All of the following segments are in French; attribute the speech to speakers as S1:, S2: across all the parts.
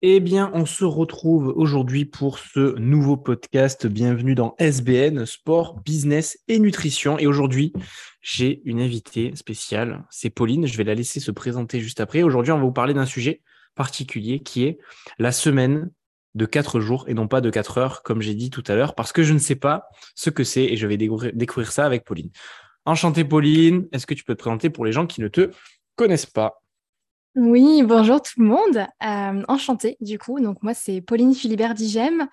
S1: Eh bien, on se retrouve aujourd'hui pour ce nouveau podcast. Bienvenue dans SBN, Sport, Business et Nutrition. Et aujourd'hui, j'ai une invitée spéciale. C'est Pauline. Je vais la laisser se présenter juste après. Aujourd'hui, on va vous parler d'un sujet particulier qui est la semaine de 4 jours et non pas de 4 heures, comme j'ai dit tout à l'heure, parce que je ne sais pas ce que c'est et je vais découvrir, ça avec Pauline. Enchantée, Pauline. Est-ce que tu peux te présenter pour les gens qui ne te connaissent pas?
S2: Oui, bonjour tout le monde. Euh, enchantée du coup. Donc moi c'est Pauline Philibert Digem.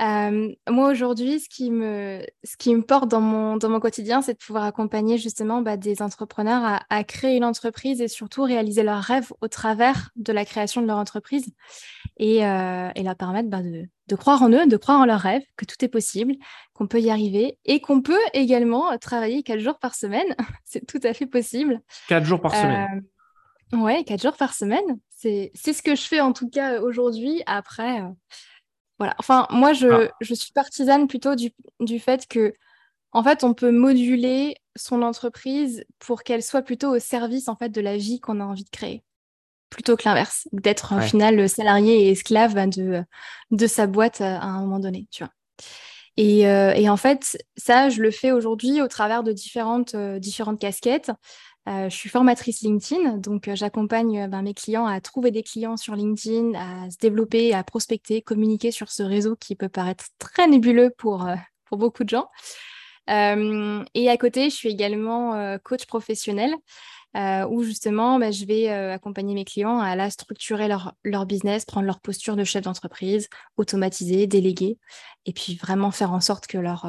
S2: Euh, moi aujourd'hui, ce qui me ce qui me porte dans mon dans mon quotidien, c'est de pouvoir accompagner justement bah, des entrepreneurs à, créer une entreprise et surtout réaliser leurs rêves au travers de la création de leur entreprise et, euh, et leur permettre bah, de, de croire en eux, de croire en leurs rêves, que tout est possible, qu'on peut y arriver et qu'on peut également travailler quatre jours par semaine. c'est tout à fait possible.
S1: Quatre jours par semaine.
S2: Ouais, quatre jours par semaine. C'est ce que je fais en tout cas aujourd'hui. Après, euh, voilà. Enfin, moi, je, ah. je suis partisane plutôt du, du, fait que, en fait, on peut moduler son entreprise pour qu'elle soit plutôt au service en fait de la vie qu'on a envie de créer, plutôt que l'inverse, d'être au final salarié et esclave ben, de, de sa boîte à un moment donné, tu vois. Et, euh, et, en fait, ça, je le fais aujourd'hui au travers de différentes, euh, différentes casquettes. Euh, je suis formatrice LinkedIn, donc euh, j'accompagne euh, ben, mes clients à trouver des clients sur LinkedIn, à se développer, à prospecter, communiquer sur ce réseau qui peut paraître très nébuleux pour, pour beaucoup de gens. et à côté, je suis également coach professionnel. où justement, ben, je vais accompagner mes clients à la structurer leur, leur business, prendre leur posture de chef d'entreprise, automatiser, déléguer, et puis vraiment faire en sorte que leur,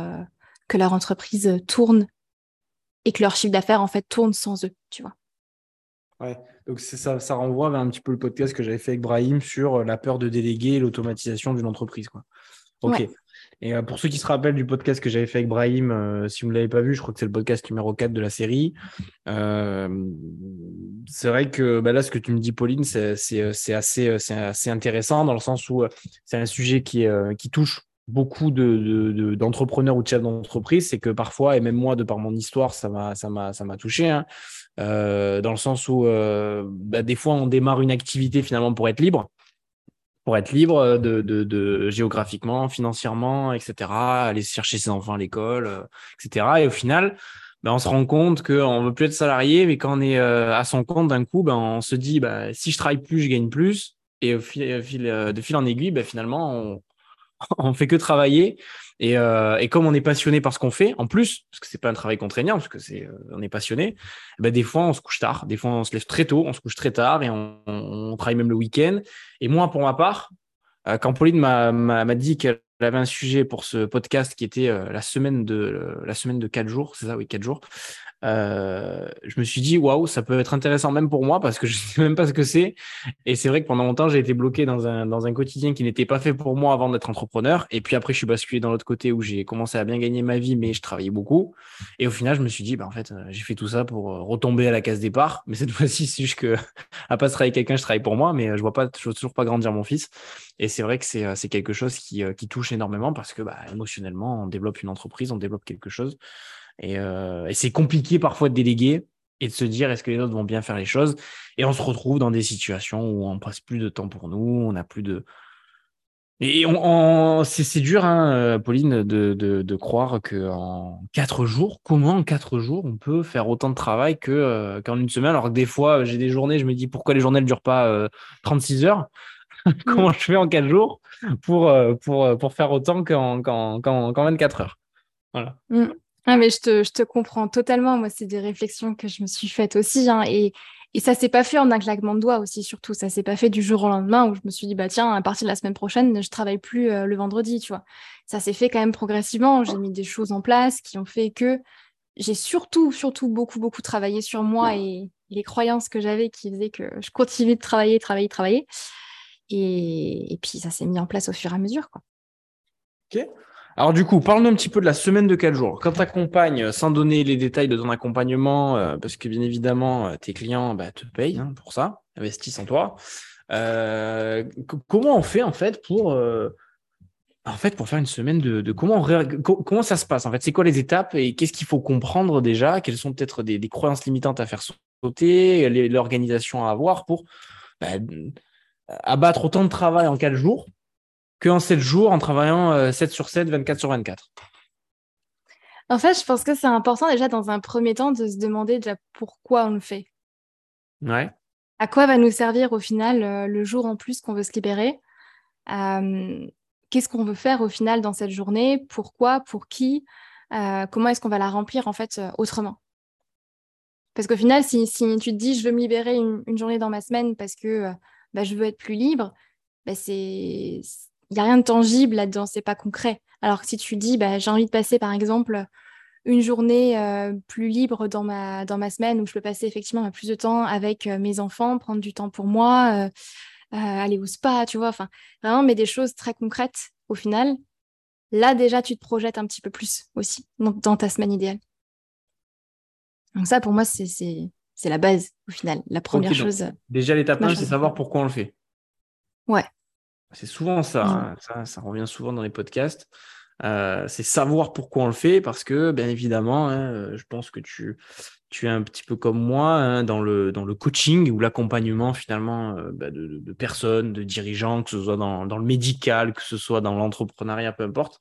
S2: que leur entreprise tourne et que leur chiffre d'affaires en fait tourne sans eux, tu vois.
S1: Ouais, donc ça, ça renvoie vers un petit peu le podcast que j'avais fait avec Brahim sur euh, la peur de déléguer l'automatisation d'une entreprise. Quoi. Ok. Et euh, pour ceux qui se rappellent du podcast que j'avais fait avec Brahim, euh, si vous ne l'avez pas vu, je crois que c'est le podcast numéro 4 de la série. c'est vrai que bah là, ce que tu me dis, Pauline, c'est assez, assez, intéressant dans le sens où c'est un sujet qui, qui touche beaucoup d'entrepreneurs de, de, ou de chefs d'entreprise, c'est que parfois, et même moi, de par mon histoire, ça m'a, ça m'a, ça m'a touché, hein, euh, dans le sens où euh, bah, des fois, on démarre une activité finalement pour être libre, pour être libre de, de géographiquement, financièrement, etc., aller chercher ses enfants à l'école, euh, etc. Et au final, bah, on se rend compte qu'on ne veut plus être salarié, mais quand on est à son compte d'un coup, bah, on se dit, si je travaille plus, je gagne plus. Et au fil, de fil en aiguille, finalement, on, on fait que travailler. Euh, et, comme on est passionné par ce qu'on fait, en plus, parce que c'est pas un travail contraignant, parce que c'est, euh, on est passionné, ben des fois on se couche tard, des fois on se lève très tôt, on se couche très tard et on, travaille même le week-end. Et moi, pour ma part, euh, quand Pauline m'a dit qu'elle avait un sujet pour ce podcast qui était la semaine de la semaine de quatre jours, c'est ça, oui, quatre jours. Euh, je me suis dit, waouh, ça peut être intéressant même pour moi parce que je sais même pas ce que c'est. Et c'est vrai que pendant longtemps, j'ai été bloqué dans un, dans un quotidien qui n'était pas fait pour moi avant d'être entrepreneur. Et puis après, je suis basculé dans l'autre côté où j'ai commencé à bien gagner ma vie, mais je travaillais beaucoup. Et au final, je me suis dit, bah, en fait, euh, j'ai fait tout ça pour euh, retomber à la case départ. Mais cette fois-ci, c'est juste que, à pas travailler quelqu'un, je travaille pour moi, mais je vois pas, je vois toujours pas grandir mon fils. Et c'est vrai que c'est quelque chose qui, qui touche énormément parce que, bah, émotionnellement, on développe une entreprise, on développe quelque chose. Euh, et, c'est compliqué parfois de déléguer et de se dire est-ce que les autres vont bien faire les choses? Et on se retrouve dans des situations où on passe plus de temps pour nous, on n'a plus de. Et c'est dur, hein, euh, Pauline, de, de, croire qu'en quatre jours, comment en quatre jours on peut faire autant de travail euh, qu'en une semaine? Alors que des fois, j'ai des journées, je me dis pourquoi les journées ne durent pas 36 heures? Comment je fais en quatre jours pour, pour, pour faire autant qu'en, 24 heures? Voilà.
S2: Mm. Ah, mais je te, comprends totalement. Moi, c'est des réflexions que je me suis faites aussi. Hein, et, et ça s'est pas fait en un claquement de doigts aussi, surtout. Ça s'est pas fait du jour au lendemain où je me suis dit, bah tiens, à partir de la semaine prochaine, je travaille plus euh, le vendredi, tu vois. Ça s'est fait quand même progressivement. J'ai mis des choses en place qui ont fait que j'ai surtout, surtout beaucoup, beaucoup travaillé sur moi et les croyances que j'avais qui faisaient que je continuais de travailler, travailler, travailler. Et, puis, ça s'est mis en place au fur et à mesure.
S1: Alors du coup, parle-nous un petit peu de la semaine de 4 jours. Quand tu accompagnes, euh, sans donner les détails de ton accompagnement, euh, parce que bien évidemment, euh, tes clients bah, te payent hein, pour ça, investissent en toi. comment on fait en fait pour, en fait, pour faire une semaine de, comment, comment ça se passe en fait? C'est quoi les étapes et qu'est-ce qu'il faut comprendre déjà? Quelles sont peut-être des, croyances limitantes à faire sauter, l'organisation à avoir pour bah, abattre autant de travail en 4 jours? Qu'en 7 jours en travaillant 7 sur 7, 24 sur 24
S2: En fait, je pense que c'est important déjà dans un premier temps de se demander déjà pourquoi on le fait.
S1: Ouais.
S2: À quoi va nous servir au final le jour en plus qu'on veut se libérer? Qu'est-ce qu'on veut faire au final dans cette journée? Pourquoi? Pour qui? Comment est-ce qu'on va la remplir en fait autrement? Parce qu'au final, si, tu te dis, je veux me libérer une, journée dans ma semaine parce que euh, bah, je veux être plus libre, bah, il n'y a rien de tangible là-dedans, c'est pas concret. Alors que si tu dis, bah, j'ai envie de passer par exemple une journée euh, plus libre dans ma, dans ma semaine où je peux passer effectivement plus de temps avec euh, mes enfants, prendre du temps pour moi, aller au spa, tu vois, enfin vraiment, mais des choses très concrètes au final. Là, déjà, tu te projettes un petit peu plus aussi dans ta semaine idéale. Donc ça, pour moi, c'est la base au final, la première chose.
S1: Déjà, l'étape 1, c'est savoir pourquoi on le fait.
S2: Ouais.
S1: C'est souvent ça, hein. ça, ça, revient souvent dans les podcasts. Euh, c'est savoir pourquoi on le fait parce que, bien évidemment, hein, euh, je pense que tu, tu es un petit peu comme moi hein, dans, le, dans le coaching ou l'accompagnement finalement euh, bah, de, personnes, de dirigeants, que ce soit dans, dans le médical, que ce soit dans l'entrepreneuriat, peu importe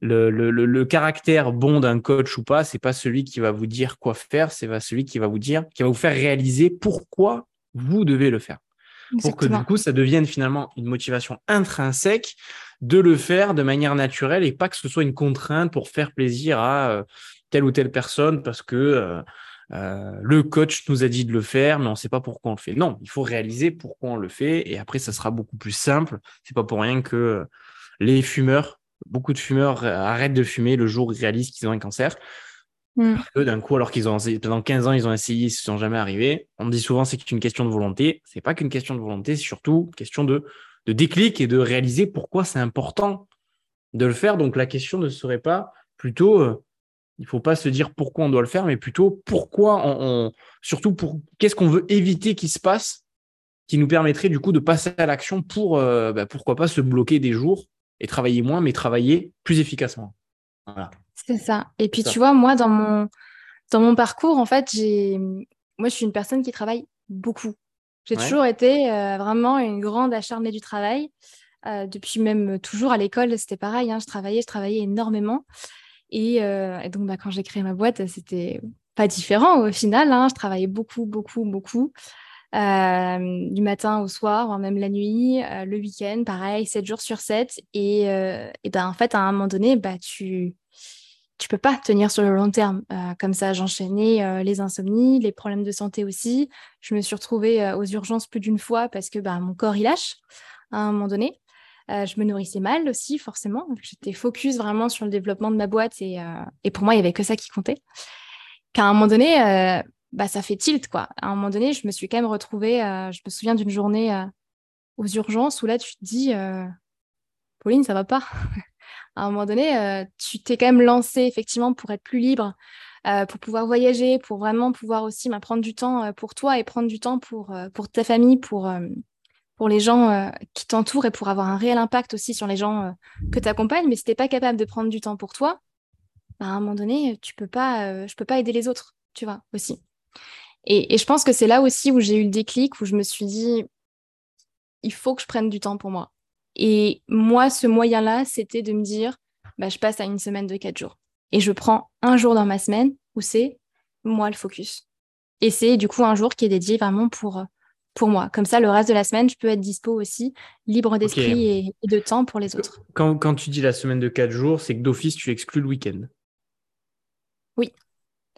S1: le, le, le, caractère bon d'un coach ou pas, c'est pas celui qui va vous dire quoi faire, c'est pas celui qui va vous dire, qui va vous faire réaliser pourquoi vous devez le faire. Pour que du coup, ça devienne finalement une motivation intrinsèque de le faire de manière naturelle et pas que ce soit une contrainte pour faire plaisir à euh, telle ou telle personne parce que euh, euh, le coach nous a dit de le faire, mais on ne sait pas pourquoi on le fait. Non, il faut réaliser pourquoi on le fait et après, ça sera beaucoup plus simple. C'est pas pour rien que les fumeurs beaucoup de fumeurs arrêtent de fumer le jour où ils réalisent qu'ils ont un cancer. Mm. d'un coup, alors qu'ils ont pendant 15 ans, ils ont essayé, ils ne sont jamais arrivés. On dit souvent c'est qu'une question de volonté. C'est pas qu'une question de volonté, c'est surtout une question de, de déclic et de réaliser pourquoi c'est important de le faire. Donc la question ne serait pas plutôt, euh, il faut pas se dire pourquoi on doit le faire, mais plutôt pourquoi on, surtout pour qu'est-ce qu'on veut éviter qu'il se passe, qui nous permettrait du coup de passer à l'action pour euh, bah, pourquoi pas se bloquer des jours et travailler moins, mais travailler plus efficacement.
S2: C'est ça. Et puis, tu vois, moi, dans mon, dans mon parcours, en fait, j'ai, moi, je suis une personne qui travaille beaucoup. J'ai toujours été euh, vraiment une grande acharnée du travail. Euh, depuis même toujours à l'école, c'était pareil. Hein, je travaillais, je travaillais énormément. Et, euh, donc, bah, quand j'ai créé ma boîte, c'était pas différent au final. Hein, je travaillais beaucoup, beaucoup, beaucoup. Du matin au soir, même la nuit, le week-end, pareil, 7 jours sur 7. Et, et ben, en fait, à un moment donné, bah, tu tu peux pas tenir sur le long terme. comme ça, j'enchaînais les insomnies, les problèmes de santé aussi. Je me suis retrouvée aux urgences plus d'une fois parce que bah, mon corps, il lâche à un moment donné. je me nourrissais mal aussi, forcément. J'étais focus vraiment sur le développement de ma boîte et, et pour moi, il n'y avait que ça qui comptait. Qu'à un moment donné, bah, ça fait tilt, quoi. À un moment donné, je me suis quand même retrouvée, euh, je me souviens d'une journée euh, aux urgences où là, tu te dis, euh, Pauline, ça va pas. à un moment donné, tu t'es quand même lancée, effectivement, pour être plus libre, pour pouvoir voyager, pour vraiment pouvoir aussi bah, prendre du temps pour toi et prendre du temps pour, pour ta famille, pour, pour les gens qui t'entourent et pour avoir un réel impact aussi sur les gens que tu accompagnes. Mais si tu n'es pas capable de prendre du temps pour toi, bah, à un moment donné, tu peux pas, je peux pas aider les autres, tu vois, aussi. Et, je pense que c'est là aussi où j'ai eu le déclic, où je me suis dit, il faut que je prenne du temps pour moi. Et moi, ce moyen-là, c'était de me dire, bah, je passe à une semaine de quatre jours. Et je prends un jour dans ma semaine où c'est moi le focus. Et c'est du coup un jour qui est dédié vraiment pour, pour moi. Comme ça, le reste de la semaine, je peux être dispo aussi, libre d'esprit et, de temps pour les autres.
S1: Quand, quand tu dis la semaine de quatre jours, c'est que d'office, tu exclus le week-end.
S2: Oui.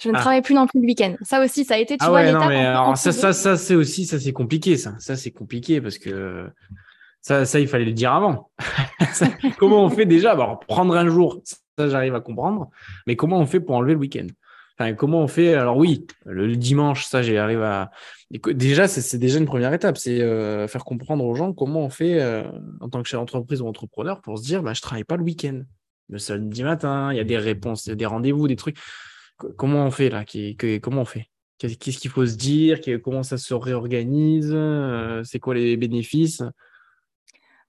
S2: Je ne ah. travaille plus non plus le week-end. Ça aussi, ça a été, tu
S1: ah vois, ouais, non, mais alors, ça, ça, ça c'est aussi, ça c'est compliqué, ça. Ça c'est compliqué parce que ça, ça, il fallait le dire avant. comment on fait déjà? Bon, Prendre un jour, ça j'arrive à comprendre. Mais comment on fait pour enlever le week-end? Comment on fait? Alors oui, le, dimanche, ça j'arrive à. Déjà, c'est déjà une première étape, c'est euh, faire comprendre aux gens comment on fait euh, en tant que chef d'entreprise ou entrepreneur pour se dire, bah, je travaille pas le week-end. Le samedi matin, il y a des réponses, des rendez-vous, des trucs comment on fait là? Comment on fait? Qu'est-ce qu'il faut se dire? Comment ça se réorganise? Euh, C'est quoi les bénéfices?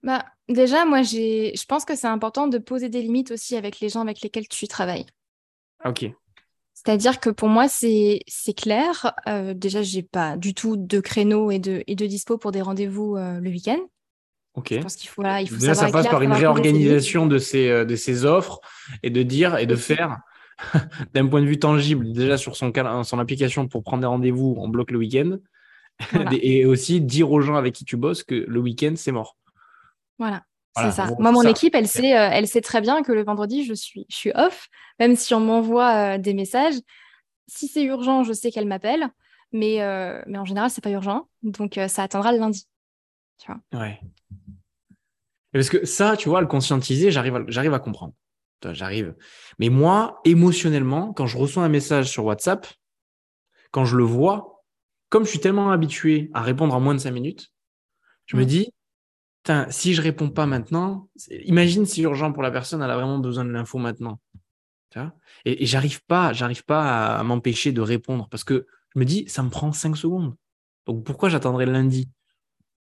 S2: Bah, Déjà, moi, je pense que c'est important de poser des limites aussi avec les gens avec lesquels tu travailles.
S1: Ok.
S2: C'est-à-dire que pour moi, c'est clair. Euh, déjà, j'ai pas du tout de créneau et de, et de dispo pour des rendez-vous euh, le week-end.
S1: Ok.
S2: Je pense qu'il faut, là, il faut
S1: Déjà, ça passe par une réorganisation de ces, euh, de ces offres et de dire et de faire d'un point de vue tangible, déjà sur son, son application pour prendre des rendez-vous, on bloque le week-end. et aussi dire aux gens avec qui tu bosses que le week-end, c'est mort.
S2: Voilà. c'est ça. Moi, mon équipe, elle sait, euh, elle sait très bien que le vendredi, je suis, je suis off, même si on m'envoie euh, des messages. Si c'est urgent, je sais qu'elle m'appelle, mais, euh, mais en général, c'est pas urgent. Donc, ça attendra le lundi. Tu vois.
S1: Ouais. Parce que ça, tu vois, le conscientiser, j'arrive à, j'arrive à comprendre. J'arrive. Mais moi, émotionnellement, quand je reçois un message sur WhatsApp, quand je le vois, comme je suis tellement habitué à répondre en moins de cinq minutes, je me dis, si je réponds pas maintenant, imagine si urgent pour la personne, elle a vraiment besoin de l'info maintenant. et, j'arrive pas, j'arrive pas à, m'empêcher de répondre parce que je me dis, ça me prend cinq secondes. Donc pourquoi j'attendrai lundi?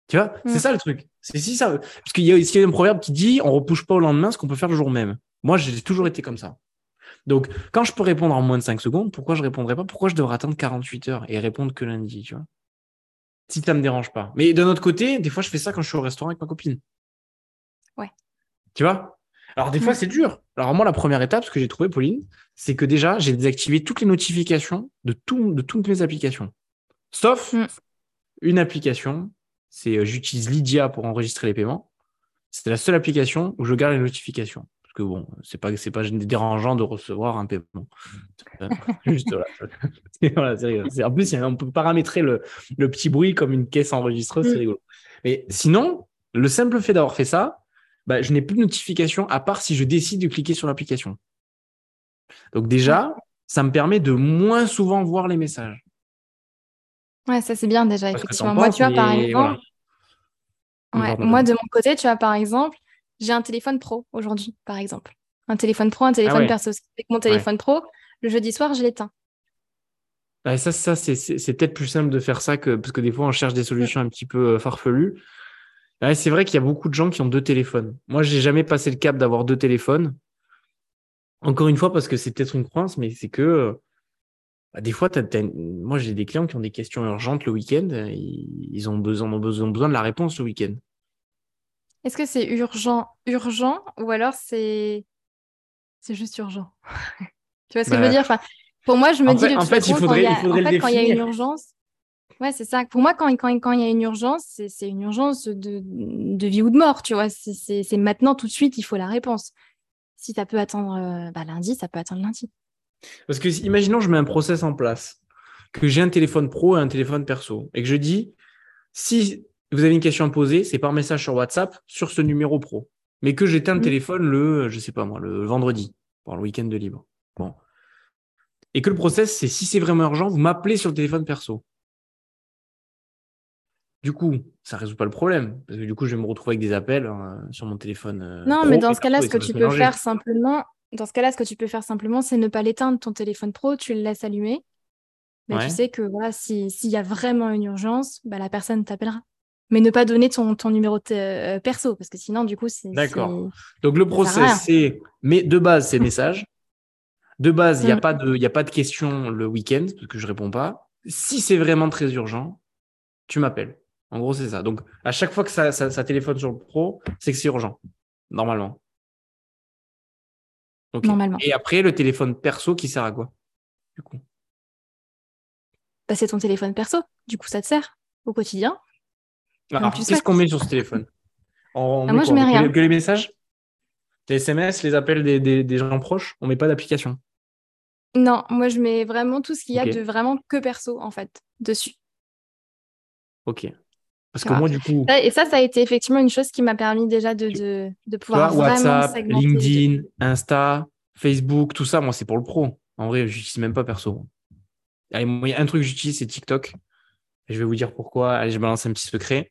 S1: Tu vois, c'est mm. ça le truc. C'est si ça. Parce qu'il y, a un proverbe qui dit, on repousse pas au lendemain ce qu'on peut faire le jour même. Moi, j'ai toujours été comme ça. Donc, quand je peux répondre en moins de 5 secondes, pourquoi je répondrai pas? Pourquoi je devrais attendre 48 heures et répondre que lundi, tu vois? Si ça me dérange pas. Mais d'un autre côté, des fois, je fais ça quand je suis au restaurant avec ma copine.
S2: Ouais.
S1: Tu vois? Alors, des fois, c'est dur. Alors, moi, la première étape, ce que j'ai trouvé, Pauline, c'est que déjà, j'ai désactivé toutes les notifications de, tout, de toutes mes applications. Sauf mm. une application, c'est euh, j'utilise Lydia pour enregistrer les paiements. C'est la seule application où je garde les notifications. Parce que bon, c'est pas, c'est pas dérangeant de recevoir un paiement. Juste là. voilà, c'est en plus, on peut paramétrer le, le, petit bruit comme une caisse enregistreuse, c'est mm. rigolo. Mais sinon, le simple fait d'avoir fait ça, bah, je n'ai plus de notification à part si je décide de cliquer sur l'application. Donc déjà, ça me permet de moins souvent voir les messages.
S2: Ouais, ça c'est bien déjà, effectivement. Moi, tu vois, par exemple, moi de mon côté, tu vois, par exemple, j'ai un téléphone pro aujourd'hui, par exemple. Un téléphone pro, un téléphone ah perso. mon téléphone pro, le jeudi soir, je l'éteins.
S1: ça, ça c'est peut-être plus simple de faire ça que parce que des fois, on cherche des solutions un petit peu euh, farfelues. c'est vrai qu'il y a beaucoup de gens qui ont deux téléphones. Moi, j'ai jamais passé le cap d'avoir deux téléphones. Encore une fois, parce que c'est peut-être une croyance, mais c'est que euh, bah, des fois, moi, j'ai des clients qui ont des questions urgentes le week-end. Ils ont besoin, ont besoin de la réponse le week-end.
S2: Est-ce que c'est urgent, urgent, ou alors c'est c'est juste urgent? Tu vois ce que je veux bah, dire? Enfin, Pour moi, je me dis
S1: en fait, il faudrait, il faudrait
S2: quand il y a une urgence, ouais, c'est ça. Pour moi, quand, quand, quand il y a une urgence, c'est une urgence de, de, vie ou de mort, tu vois. C'est maintenant, tout de suite, il faut la réponse. Si ça peut attendre euh, bah, lundi, ça peut attendre lundi.
S1: Parce que, imaginons, je mets un process en place, que j'ai un téléphone pro et un téléphone perso, et que je dis, si vous avez une question à poser, c'est par message sur WhatsApp sur ce numéro pro. Mais que j'éteins le téléphone le, je sais pas moi, le vendredi, pour le week-end de libre. Bon. Et que le process, c'est si c'est vraiment urgent, vous m'appelez sur le téléphone perso. Du coup, ça résout pas le problème. Parce que du coup, je vais me retrouver avec des appels hein, sur mon téléphone. Euh,
S2: non, mais dans ce cas-là, ce que tu peux faire simplement, dans ce cas-là, ce que tu peux faire simplement, c'est ne pas l'éteindre ton téléphone pro, tu le laisses allumer. Mais tu sais que voilà, s'il y a vraiment une urgence, bah, la personne t'appellera mais ne pas donner ton, ton numéro euh, perso, parce que sinon, du coup, c'est.
S1: D'accord. Donc, le process, c'est. Mais de base, c'est message. De base, il n'y a, mm. pas de, y a pas de question le week-end, parce que je ne réponds pas. Si c'est vraiment très urgent, tu m'appelles. En gros, c'est ça. Donc, à chaque fois que ça, ça, téléphone sur le pro, c'est que c'est urgent, normalement.
S2: Normalement.
S1: Et après, le téléphone perso qui sert à quoi, du coup?
S2: Bah, C'est ton téléphone perso. Du coup, ça te sert au quotidien.
S1: Qu'est-ce qu'on met sur ce téléphone?
S2: On ah, Moi, je mets rien.
S1: Que les messages? Les SMS, les appels des, gens proches? On met pas d'application?
S2: Non, moi, je mets vraiment tout ce qu'il y a de vraiment que perso, en fait, dessus.
S1: Ok. Parce que moi, du coup.
S2: Et ça, ça a été effectivement une chose qui m'a permis déjà de, de, pouvoir vraiment
S1: WhatsApp, LinkedIn, Insta, Facebook, tout ça, moi, c'est pour le pro. En vrai, je n'utilise même pas perso. il y a un truc que j'utilise, c'est TikTok. Et je vais vous dire pourquoi. Allez, je balance un petit secret.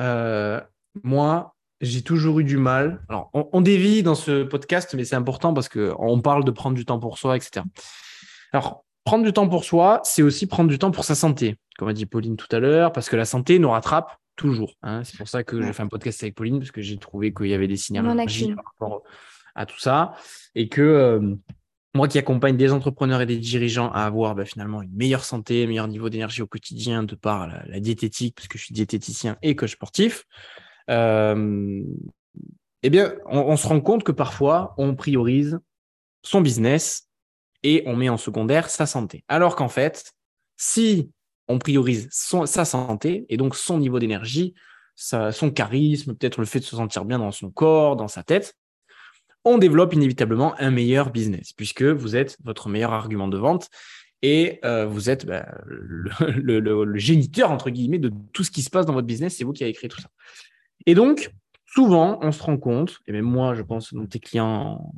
S1: Euh, moi, j'ai toujours eu du mal. Alors, on, dévie dans ce podcast, mais c'est important parce qu'on parle de prendre du temps pour soi, etc. Alors, prendre du temps pour soi, c'est aussi prendre du temps pour sa santé, comme a dit Pauline tout à l'heure, parce que la santé nous rattrape toujours. Hein. C'est pour ça que j'ai fait un podcast avec Pauline, parce que j'ai trouvé qu'il y avait des synergies par rapport à tout ça, et que, euh, moi qui accompagne des entrepreneurs et des dirigeants à avoir bah, finalement une meilleure santé, un meilleur niveau d'énergie au quotidien de par la, diététique, parce que je suis diététicien et coach sportif, euh, eh bien, on, se rend compte que parfois, on priorise son business et on met en secondaire sa santé. Alors qu'en fait, si on priorise sa santé et donc son niveau d'énergie, son charisme, peut-être le fait de se sentir bien dans son corps, dans sa tête, on développe inévitablement un meilleur business puisque vous êtes votre meilleur argument de vente et euh, vous êtes bah, le, géniteur, entre guillemets, de tout ce qui se passe dans votre business. C'est vous qui avez créé tout ça. Et donc, souvent, on se rend compte, et même moi, je pense, dans tes clients,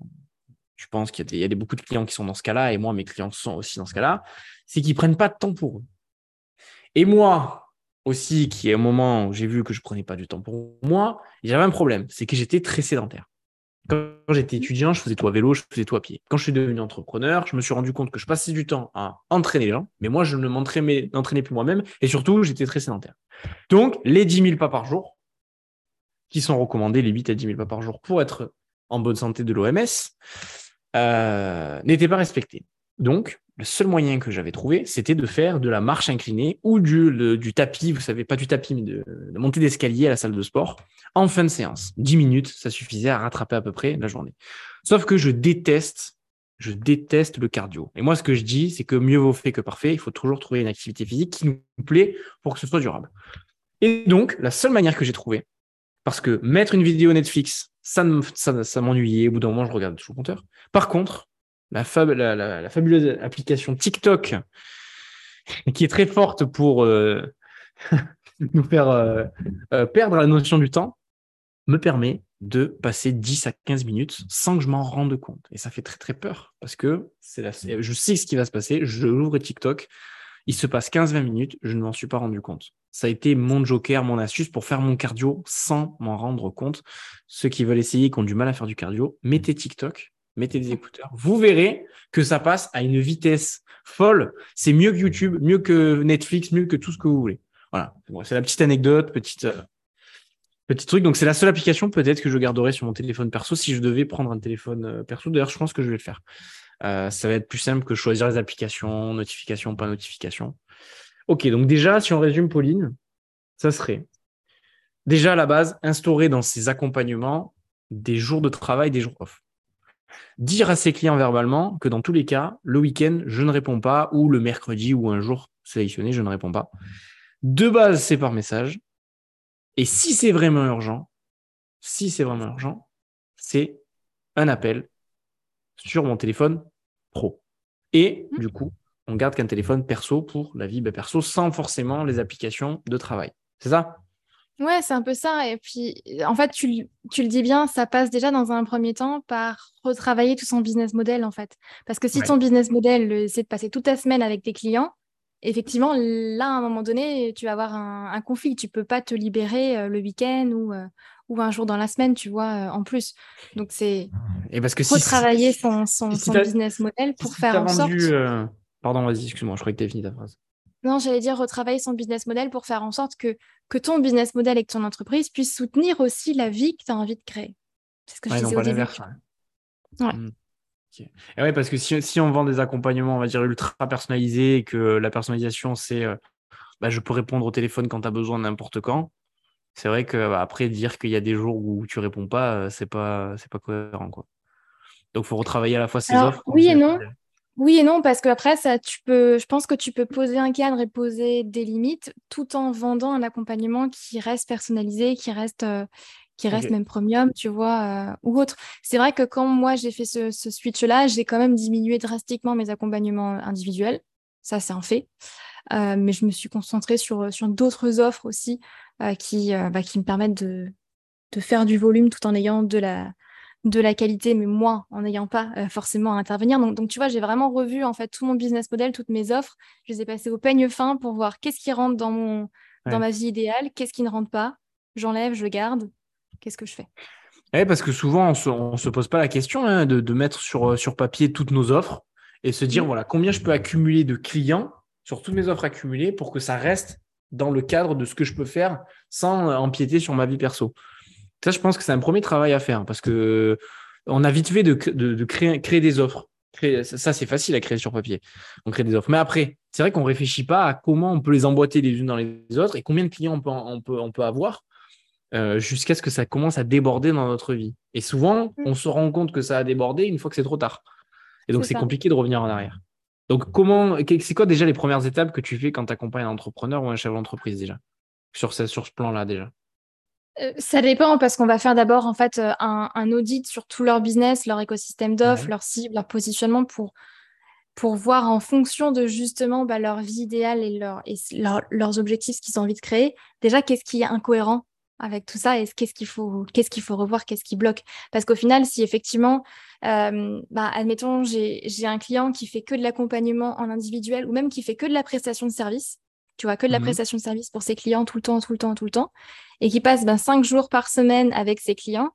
S1: je pense qu'il y, a des, beaucoup de clients qui sont dans ce cas-là, et moi, mes clients sont aussi dans ce cas-là, c'est qu'ils ne prennent pas de temps pour eux. Et moi aussi, qui est au moment où j'ai vu que je ne prenais pas du temps pour moi, j'avais un problème, c'est que j'étais très sédentaire. Quand j'étais étudiant, je faisais tout à vélo, je faisais tout à pied. Quand je suis devenu entrepreneur, je me suis rendu compte que je passais du temps à entraîner les gens, mais moi, je ne m'entraînais plus moi-même et surtout, j'étais très sédentaire. Donc, les 10 000 pas par jour, qui sont recommandés, les 8 à 10 000 pas par jour pour être en bonne santé de l'OMS, euh, n'étaient pas respectés. Donc, le seul moyen que j'avais trouvé, c'était de faire de la marche inclinée ou du, tapis, vous savez, pas du tapis, mais de, de monter d'escalier à la salle de sport en fin de séance. 10 minutes, ça suffisait à rattraper à peu près la journée. Sauf que je déteste, je déteste le cardio. Et moi, ce que je dis, c'est que mieux vaut fait que parfait. Il faut toujours trouver une activité physique qui nous plaît pour que ce soit durable. Et donc, la seule manière que j'ai trouvée, parce que mettre une vidéo Netflix, ça, ça, m'ennuyait. Au bout d'un moment, je regarde toujours le compteur. Par contre, la, fabuleuse application TikTok, qui est très forte pour euh, nous faire euh, euh, perdre la notion du temps, me permet de passer 10 à 15 minutes sans que je m'en rende compte. Et ça fait très très peur parce que je sais ce qui va se passer. Je l'ouvre TikTok, il se passe 15-20 minutes, je ne m'en suis pas rendu compte. Ça a été mon joker, mon astuce pour faire mon cardio sans m'en rendre compte. Ceux qui veulent essayer, qui ont du mal à faire du cardio, mettez TikTok, mettez des écouteurs. Vous verrez que ça passe à une vitesse folle. C'est mieux que YouTube, mieux que Netflix, mieux que tout ce que vous voulez. Voilà. c'est la petite anecdote, petite, euh, petit truc. Donc, c'est la seule application peut-être que je garderai sur mon téléphone perso si je devais prendre un téléphone euh, perso. D'ailleurs, je pense que je vais le faire. Euh, ça va être plus simple que choisir les applications, notification, pas notification. Ok, donc déjà, si on résume, Pauline, ça serait déjà à la base, instaurer dans ses accompagnements des jours de travail, des jours off. Dire à ses clients verbalement que dans tous les cas, le week-end, je ne réponds pas, ou le mercredi ou un jour sélectionné, je ne réponds pas. De base, c'est par message. Et si c'est vraiment urgent, si c'est vraiment urgent, c'est un appel sur mon téléphone pro. Et mmh. du coup, on garde qu'un téléphone perso pour la vie bah, perso sans forcément les applications de travail. C'est ça?
S2: Ouais, c'est un peu ça. Et puis, en fait, tu, le dis bien, ça passe déjà dans un premier temps par retravailler tout son business model, en fait. Parce que si ton business model, c'est de passer toute ta semaine avec tes clients, effectivement, là, à un moment donné, tu vas avoir un, conflit. Tu peux pas te libérer euh, le week-end ou, euh, ou un jour dans la semaine, tu vois, euh, en plus. Donc, c'est retravailler son, son, business model pour faire en sorte.
S1: Pardon, vas-y, excuse-moi, je croyais que tu fini ta phrase.
S2: Non, j'allais dire retravailler son business model pour faire en sorte que, que ton business model et que ton entreprise puissent soutenir aussi la vie que tu as envie de créer.
S1: C'est ce que je disais au début. Ouais. Hmm. Et ouais, parce que si, on vend des accompagnements, on va dire, ultra personnalisés et que la personnalisation, c'est euh, bah, je peux répondre au téléphone quand tu as besoin n'importe quand, c'est vrai que bah, après, dire qu'il y a des jours où tu réponds pas, euh, c'est pas, c'est pas cohérent. Quoi. Donc, il faut retravailler à la fois ses offres.
S2: Oui et non. Oui et non, parce que après, ça, tu peux, je pense que tu peux poser un cadre et poser des limites tout en vendant un accompagnement qui reste personnalisé, qui reste, euh, qui reste même premium, tu vois, euh, ou autre. C'est vrai que quand moi j'ai fait ce, switch-là, j'ai quand même diminué drastiquement mes accompagnements individuels. Ça, c'est un fait. Euh, mais je me suis concentrée sur, sur d'autres offres aussi euh, qui, bah, qui me permettent de, de faire du volume tout en ayant de la, de la qualité, mais moi, en n'ayant pas forcément à intervenir. Donc, donc, tu vois, j'ai vraiment revu en fait tout mon business model, toutes mes offres. Je les ai passées au peigne fin pour voir qu'est-ce qui rentre dans, mon, dans ma vie idéale, qu'est-ce qui ne rentre pas. J'enlève, je garde qu'est-ce que je fais?
S1: Oui, parce que souvent, on ne se, pose pas la question hein, de, mettre sur, euh, sur papier toutes nos offres et se dire, mm. voilà, combien je peux accumuler de clients sur toutes mes offres accumulées pour que ça reste dans le cadre de ce que je peux faire sans euh, empiéter sur ma vie perso. Ça, je pense que c'est un premier travail à faire parce que on a vite fait de, créer, créer, des offres. ça, c'est facile à créer sur papier. On crée des offres. Mais après, c'est vrai qu'on ne réfléchit pas à comment on peut les emboîter les unes dans les autres et combien de clients on peut, on peut, on peut avoir euh, jusqu'à ce que ça commence à déborder dans notre vie. Et souvent, mm. on se rend compte que ça a débordé une fois que c'est trop tard. Et donc, c'est compliqué de revenir en arrière. Donc, comment, c'est quoi déjà les premières étapes que tu fais quand tu accompagnes un entrepreneur ou un chef d'entreprise déjà? Sur ce, sur ce plan-là déjà?
S2: Ça dépend parce qu'on va faire d'abord en fait euh, un, audit sur tout leur business, leur écosystème d'offres, leur cible, leur positionnement pour, pour voir en fonction de justement bah, leur vie idéale et, leur, et leurs objectifs qu'ils ont envie de créer, déjà qu'est-ce qui est incohérent avec tout ça et qu'est-ce qu'il faut, qu'est-ce qu'il faut revoir, qu'est-ce qui bloque? Parce qu'au final, si effectivement, euh, bah, admettons, j'ai un client qui fait que de l'accompagnement en individuel ou même qui fait que de la prestation de service, tu vois, que de la mmh prestation de service pour ses clients tout le temps, tout le temps, tout le temps, et qui passe ben, cinq jours par semaine avec ses clients,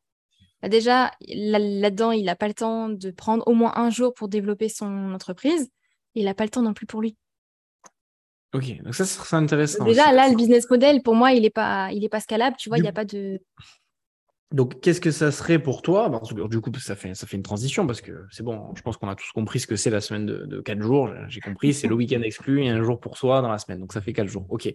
S2: bah, déjà, là-dedans, il n'a pas le temps de prendre au moins un jour pour développer son entreprise, il n'a pas le temps non plus pour lui.
S1: Ok, donc ça, c'est intéressant.
S2: Déjà, là, le business model, pour moi, il n'est pas, il est pas scalable, tu vois, il n'y a pas de...
S1: Donc, qu'est-ce que ça serait pour toi? Du coup, ça fait, ça fait une transition parce que c'est bon, je pense qu'on a tous compris ce que c'est la semaine de, quatre jours. J'ai compris, c'est le week-end exclu et un jour pour soi dans la semaine. Donc, ça fait quatre jours. OK.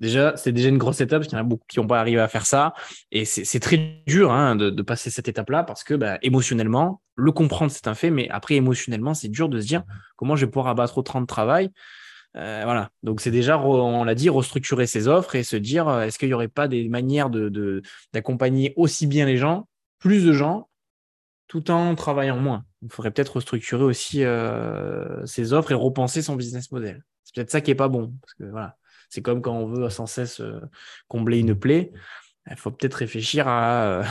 S1: Déjà, c'est déjà une grosse étape parce qu'il y en a beaucoup qui n'ont pas arrivé à faire ça. Et c'est très dur hein, de, passer cette étape-là parce que bah, émotionnellement, le comprendre, c'est un fait. Mais après, émotionnellement, c'est dur de se dire comment je vais pouvoir abattre autant de travail euh, voilà. Donc c'est déjà, on l'a dit, restructurer ses offres et se dire, euh, est-ce qu'il n'y aurait pas des manières de, d'accompagner aussi bien les gens, plus de gens, tout en travaillant moins? Il faudrait peut-être restructurer aussi euh, ses offres et repenser son business model. C'est peut-être ça qui est pas bon, parce que voilà, c'est comme quand on veut sans cesse combler une plaie. Il faut peut-être réfléchir à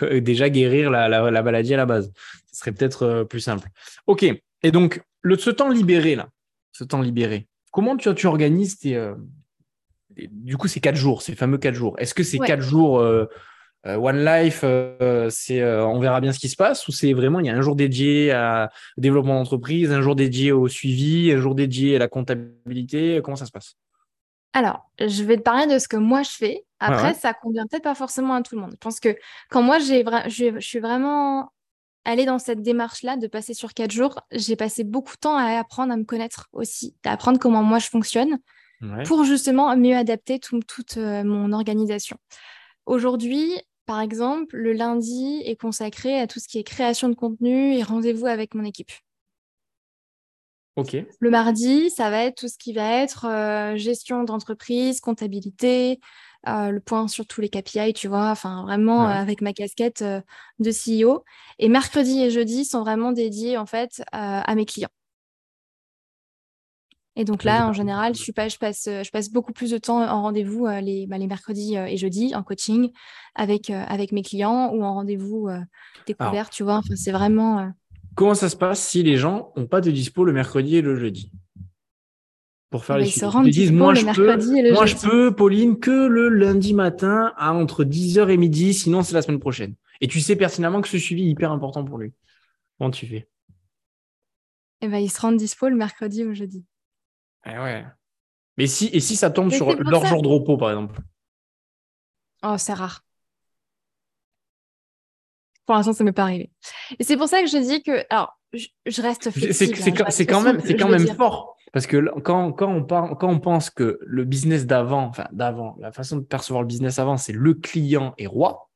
S1: déjà guérir la, la, maladie à la base. Ce serait peut-être plus simple. Ok. Et donc, le, ce temps libéré, là, ce temps libéré, Comment tu, tu organises tes. Euh, du coup, ces quatre jours, ces fameux quatre jours? Est-ce que ces quatre jours euh, euh, One Life, c'est on verra bien ce qui se passe ou c'est vraiment il y a un jour dédié à développement d'entreprise, un jour dédié au suivi, un jour dédié à la comptabilité? Comment ça se passe?
S2: Alors, je vais te parler de ce que moi je fais. Après, ça convient peut-être pas forcément à tout le monde. Je pense que quand moi j'ai je, suis vraiment aller dans cette démarche-là de passer sur quatre jours, j'ai passé beaucoup de temps à apprendre à me connaître aussi, à apprendre comment moi je fonctionne pour justement mieux adapter toute euh, mon organisation. Aujourd'hui, par exemple, le lundi est consacré à tout ce qui est création de contenu et rendez-vous avec mon équipe.
S1: Ok.
S2: Le mardi, ça va être tout ce qui va être euh, gestion d'entreprise, comptabilité, euh, le point sur tous les KPI, tu vois, enfin vraiment euh, avec ma casquette euh, de CEO. Et mercredi et jeudi sont vraiment dédiés en fait à mes clients. Et donc là, en général, je, passe, je passe beaucoup plus de temps en rendez-vous les, bah, les, mercredis et jeudis en coaching avec, avec mes clients ou en rendez-vous découvert, tu vois. Enfin, c'est vraiment.
S1: Comment ça se passe si les gens n'ont pas de dispo le mercredi et le jeudi? Pour faire les
S2: Ils disent, moi, je peux,
S1: moi je peux, Pauline, que le lundi matin à entre 10h et midi, sinon c'est la semaine prochaine. Et tu sais pertinemment que ce suivi est hyper important pour lui. Comment tu fais?
S2: Eh ben, ils se rendent dispo le mercredi ou jeudi.
S1: Eh ouais. Mais si, et si ça tombe sur leur jour de repos, par exemple?
S2: Oh, c'est rare. Pour l'instant, ça ne m'est pas arrivé. Et c'est pour ça que je dis que, alors, je, reste flexible.
S1: C'est quand, même, c'est quand même fort parce que quand, quand, on quand on pense que le business d'avant, enfin d'avant, la façon de percevoir le business avant, c'est le client est roi,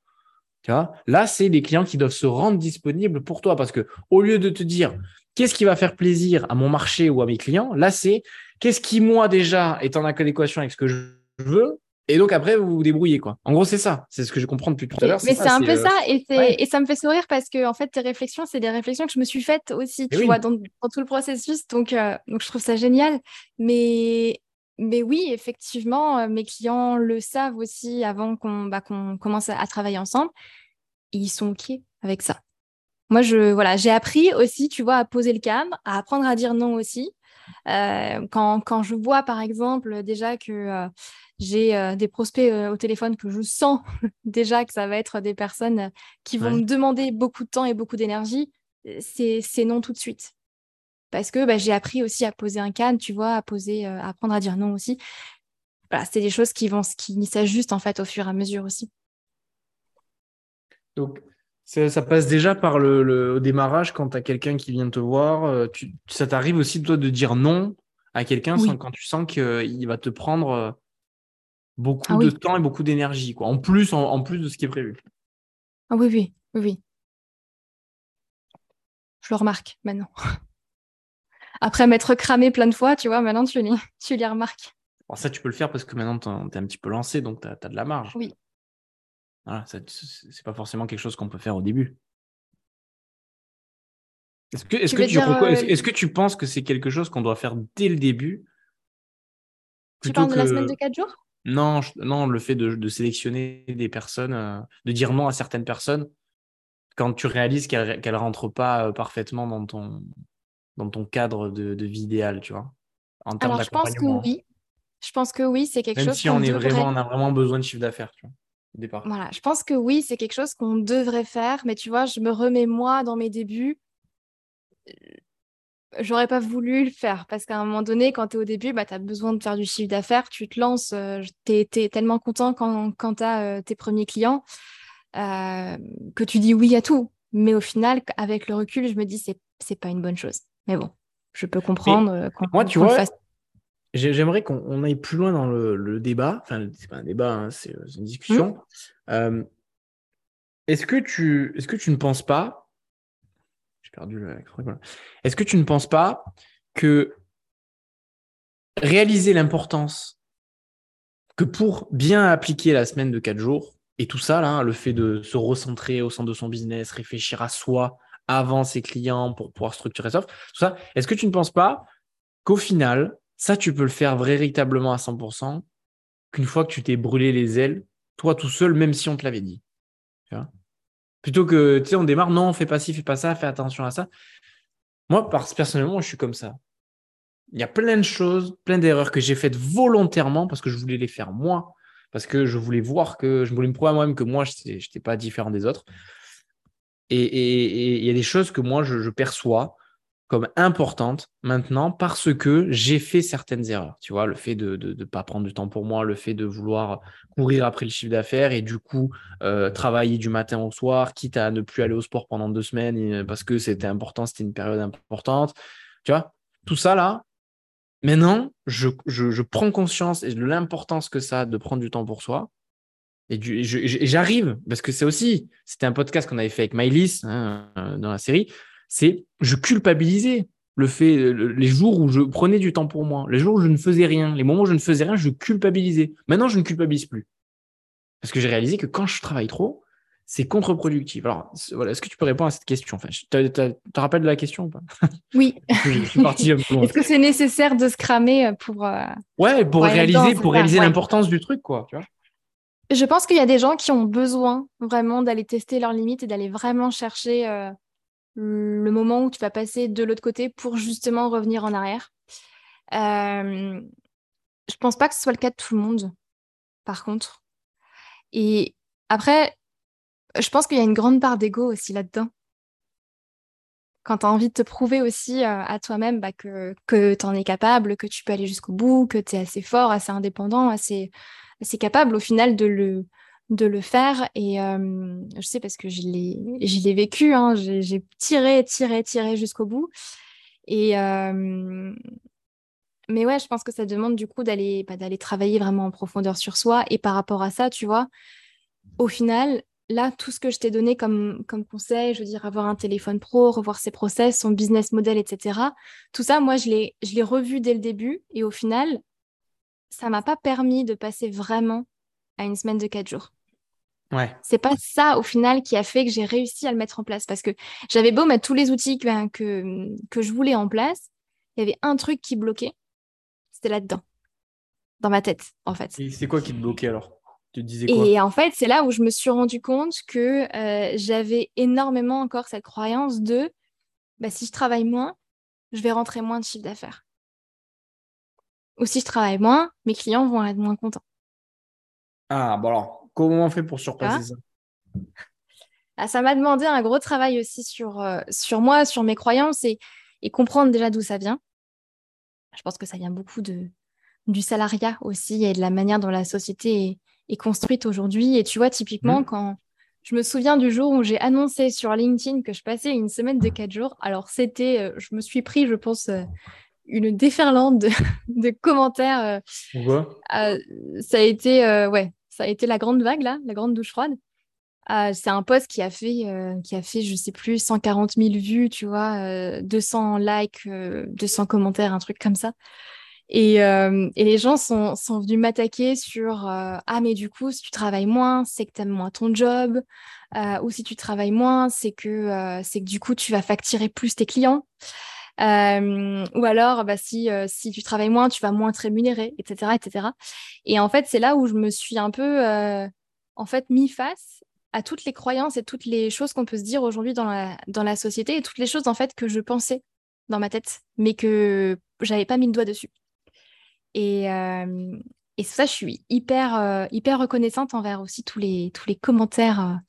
S1: tu vois, là, c'est les clients qui doivent se rendre disponibles pour toi. Parce que au lieu de te dire qu'est-ce qui va faire plaisir à mon marché ou à mes clients, là, c'est qu'est-ce qui, moi, déjà, est en adéquation avec ce que je veux et donc après, vous vous débrouillez, quoi. En gros, c'est ça. C'est ce que je comprends depuis tout à l'heure.
S2: Mais c'est un peu euh, ça, et, et, ça me fait sourire parce que en fait, tes réflexions, c'est des réflexions que je me suis faites aussi, tu vois, dans, tout le processus. Donc, euh, donc, je trouve ça génial. Mais, mais oui, effectivement, euh, mes clients le savent aussi avant qu'on bah, qu'on commence à, travailler ensemble. ils sont OK avec ça. Moi, je voilà, j'ai appris aussi, tu vois, à poser le cadre, à apprendre à dire non aussi. quand, quand, je vois, par exemple, déjà que j'ai euh, des prospects euh, au téléphone que je sens déjà que ça va être des personnes euh, qui vont me demander beaucoup de temps et beaucoup d'énergie. C'est non tout de suite. Parce que bah, j'ai appris aussi à poser un cadre, tu vois, à poser, apprendre à dire non aussi. Voilà, c'est des choses qui vont qui s'ajustent en fait au fur et à mesure aussi.
S1: Donc, Ça, passe déjà par le, au démarrage quand tu as quelqu'un qui vient te voir. Ça t'arrive aussi, toi, de dire non à quelqu'un quand tu sens qu'il va te prendre beaucoup ah de temps et beaucoup d'énergie, quoi. En plus, en, plus de ce qui est prévu.
S2: Ah oui, oui, oui, oui. Je le remarque maintenant. Après m'être cramé plein de fois, tu vois, maintenant tu les, tu les remarques.
S1: ça, tu peux le faire parce que maintenant, tu es un petit peu lancé, donc tu as, de la marge.
S2: Oui.
S1: Voilà, c'est pas forcément quelque chose qu'on peut faire au début. Est-ce que, est-ce, que tu, euh, est-ce, que tu penses que c'est quelque chose qu'on doit faire dès le début
S2: Tu parles de la semaine de 4 jours?
S1: Non, non, le fait de, sélectionner des personnes, euh, de dire non à certaines personnes, quand tu réalises qu'elles ne rentrent pas euh, parfaitement dans ton, dans ton cadre de, vie idéal, tu vois
S2: en Alors, je pense que oui. Je pense que oui, c'est quelque chose. Même
S1: si on, est vraiment, on a vraiment besoin de chiffre d'affaires, tu vois.
S2: Voilà, je pense que oui, c'est quelque chose qu'on devrait faire, mais tu vois, je me remets moi dans mes débuts. Euh, j'aurais pas voulu le faire parce qu'à un moment donné, quand tu es au début, bah, tu as besoin de faire du chiffre d'affaires, tu te lances, euh, tu es, tellement content quand, quand tu as euh, tes premiers clients que tu dis oui à tout. Mais au final, avec le recul, je me dis c'est c'est pas une bonne chose. Mais bon, je peux comprendre.
S1: moi, tu vois, J'aimerais qu'on aille plus loin dans le, débat. Enfin, c'est pas un débat, hein, c'est une discussion. Mmh. Euh, est-ce que tu, est-ce que tu ne penses pas, est-ce que tu ne penses pas que réaliser l'importance que pour bien appliquer la semaine de 4 jours et tout ça là, le fait de se recentrer au centre de son business, réfléchir à soi avant ses clients pour pouvoir structurer ça, tout ça, est-ce que tu ne penses pas qu'au final ça, tu peux le faire véritablement à 100% qu'une fois que tu t'es brûlé les ailes, toi tout seul, même si on te l'avait dit. Plutôt que, tu sais, on démarre, non, fais pas ci, fais pas ça, fais attention à ça. Moi, personnellement, je suis comme ça. Il y a plein de choses, plein d'erreurs que j'ai faites volontairement parce que je voulais les faire moi, parce que je voulais voir que, je voulais me prouver à moi-même que moi, je n'étais pas différent des autres. Et il y a des choses que moi, je perçois comme importante maintenant parce que j'ai fait certaines erreurs. Tu vois, le fait de ne pas prendre du temps pour moi, le fait de vouloir courir après le chiffre d'affaires et du coup euh, travailler du matin au soir, quitte à ne plus aller au sport pendant deux semaines parce que c'était important, c'était une période importante. Tu vois, tout ça là, maintenant, je, je, prends conscience de l'importance que ça a de prendre du temps pour soi. Et, j'arrive, parce que c'est aussi, c'était un podcast qu'on avait fait avec Mylis hein, euh, dans la série c'est je culpabilisais le fait, les jours où je prenais du temps pour moi, les jours où je ne faisais rien, les moments où je ne faisais rien, je culpabilisais. Maintenant, je ne culpabilise plus. Parce que j'ai réalisé que quand je travaille trop, c'est contre-productif. Alors, voilà, est-ce que tu peux répondre à cette question enfin, Tu te rappelles de la question ou pas?
S2: Oui. Est-ce que c'est nécessaire de se cramer euh, pour. Euh,
S1: ouais, pour réaliser, pour réaliser l'importance du truc, quoi. Tu vois?
S2: Je pense qu'il y a des gens qui ont besoin vraiment d'aller tester leurs limites et d'aller vraiment chercher euh, le moment où tu vas passer de l'autre côté pour justement revenir en arrière. Euh, je pense pas que ce soit le cas de tout le monde, par contre. Et après, je pense qu'il y a une grande part d'ego aussi là-dedans. Quand tu as envie de te prouver aussi euh, à toi-même bah, que, que tu en es capable, que tu peux aller jusqu'au bout, que tu es assez fort, assez indépendant, assez, assez capable au final de le, de le faire. Et je sais parce que je l'ai vécu, hein, j'ai tiré, tiré, tiré jusqu'au bout. Et mais ouais, je pense que ça demande du coup d'aller bah, travailler vraiment en profondeur sur soi. Et par rapport à ça, tu vois, au final, là, tout ce que je t'ai donné comme, comme conseil, je veux dire, avoir un téléphone pro, revoir ses process, son business model, etc. Tout ça, moi, je l'ai revu dès le début. Et au final, ça m'a pas permis de passer vraiment à une semaine de quatre jours.
S1: Ouais.
S2: C'est pas ça au final qui a fait que j'ai réussi à le mettre en place parce que j'avais beau mettre tous les outils que, que, je voulais en place, il y avait un truc qui bloquait, c'était là-dedans, dans ma tête en fait.
S1: c'est quoi qui te bloquait alors? Tu disais quoi?
S2: Et en fait, c'est là où je me suis rendu compte que euh, j'avais énormément encore cette croyance de bah, si je travaille moins, je vais rentrer moins de chiffre d'affaires. Ou si je travaille moins, mes clients vont être moins contents.
S1: Ah, bon alors, comment on fait pour surpasser ça?
S2: Ah, Ça m'a demandé un gros travail aussi sur, euh, sur moi, sur mes croyances et, comprendre déjà d'où ça vient. Je pense que ça vient beaucoup de, du salariat aussi et de la manière dont la société est, construite aujourd'hui. Et tu vois, typiquement, mmh. quand, je me souviens du jour où j'ai annoncé sur LinkedIn que je passais une semaine de quatre jours. Alors, c'était, euh, je me suis pris, je pense, euh, une déferlante de, commentaires.
S1: Pourquoi?
S2: Ça a été, ouais, ça a été la grande vague, là, la grande douche froide. c'est un post qui a fait, qui a fait, je sais plus, 140 000 vues, tu vois, 200 likes, 200 commentaires, un truc comme ça. Et, euh, et, les gens sont, sont venus m'attaquer sur euh, Ah, mais du coup, si tu travailles moins, c'est que tu aimes moins ton job. Euh, ou si tu travailles moins, c'est que, c'est que du coup, tu vas facturer plus tes clients. Ou alors, bah, si, si tu travailles moins, tu vas moins te rémunérer, etc. etc. Et en fait, c'est là où je me suis un peu en fait, mis face à toutes les croyances et toutes les choses qu'on peut se dire aujourd'hui dans la, dans la société et toutes les choses en fait que je pensais dans ma tête, mais que j'avais pas mis le doigt dessus. Et, euh, et ça, je suis hyper, euh, hyper reconnaissante envers aussi tous les, tous les commentaires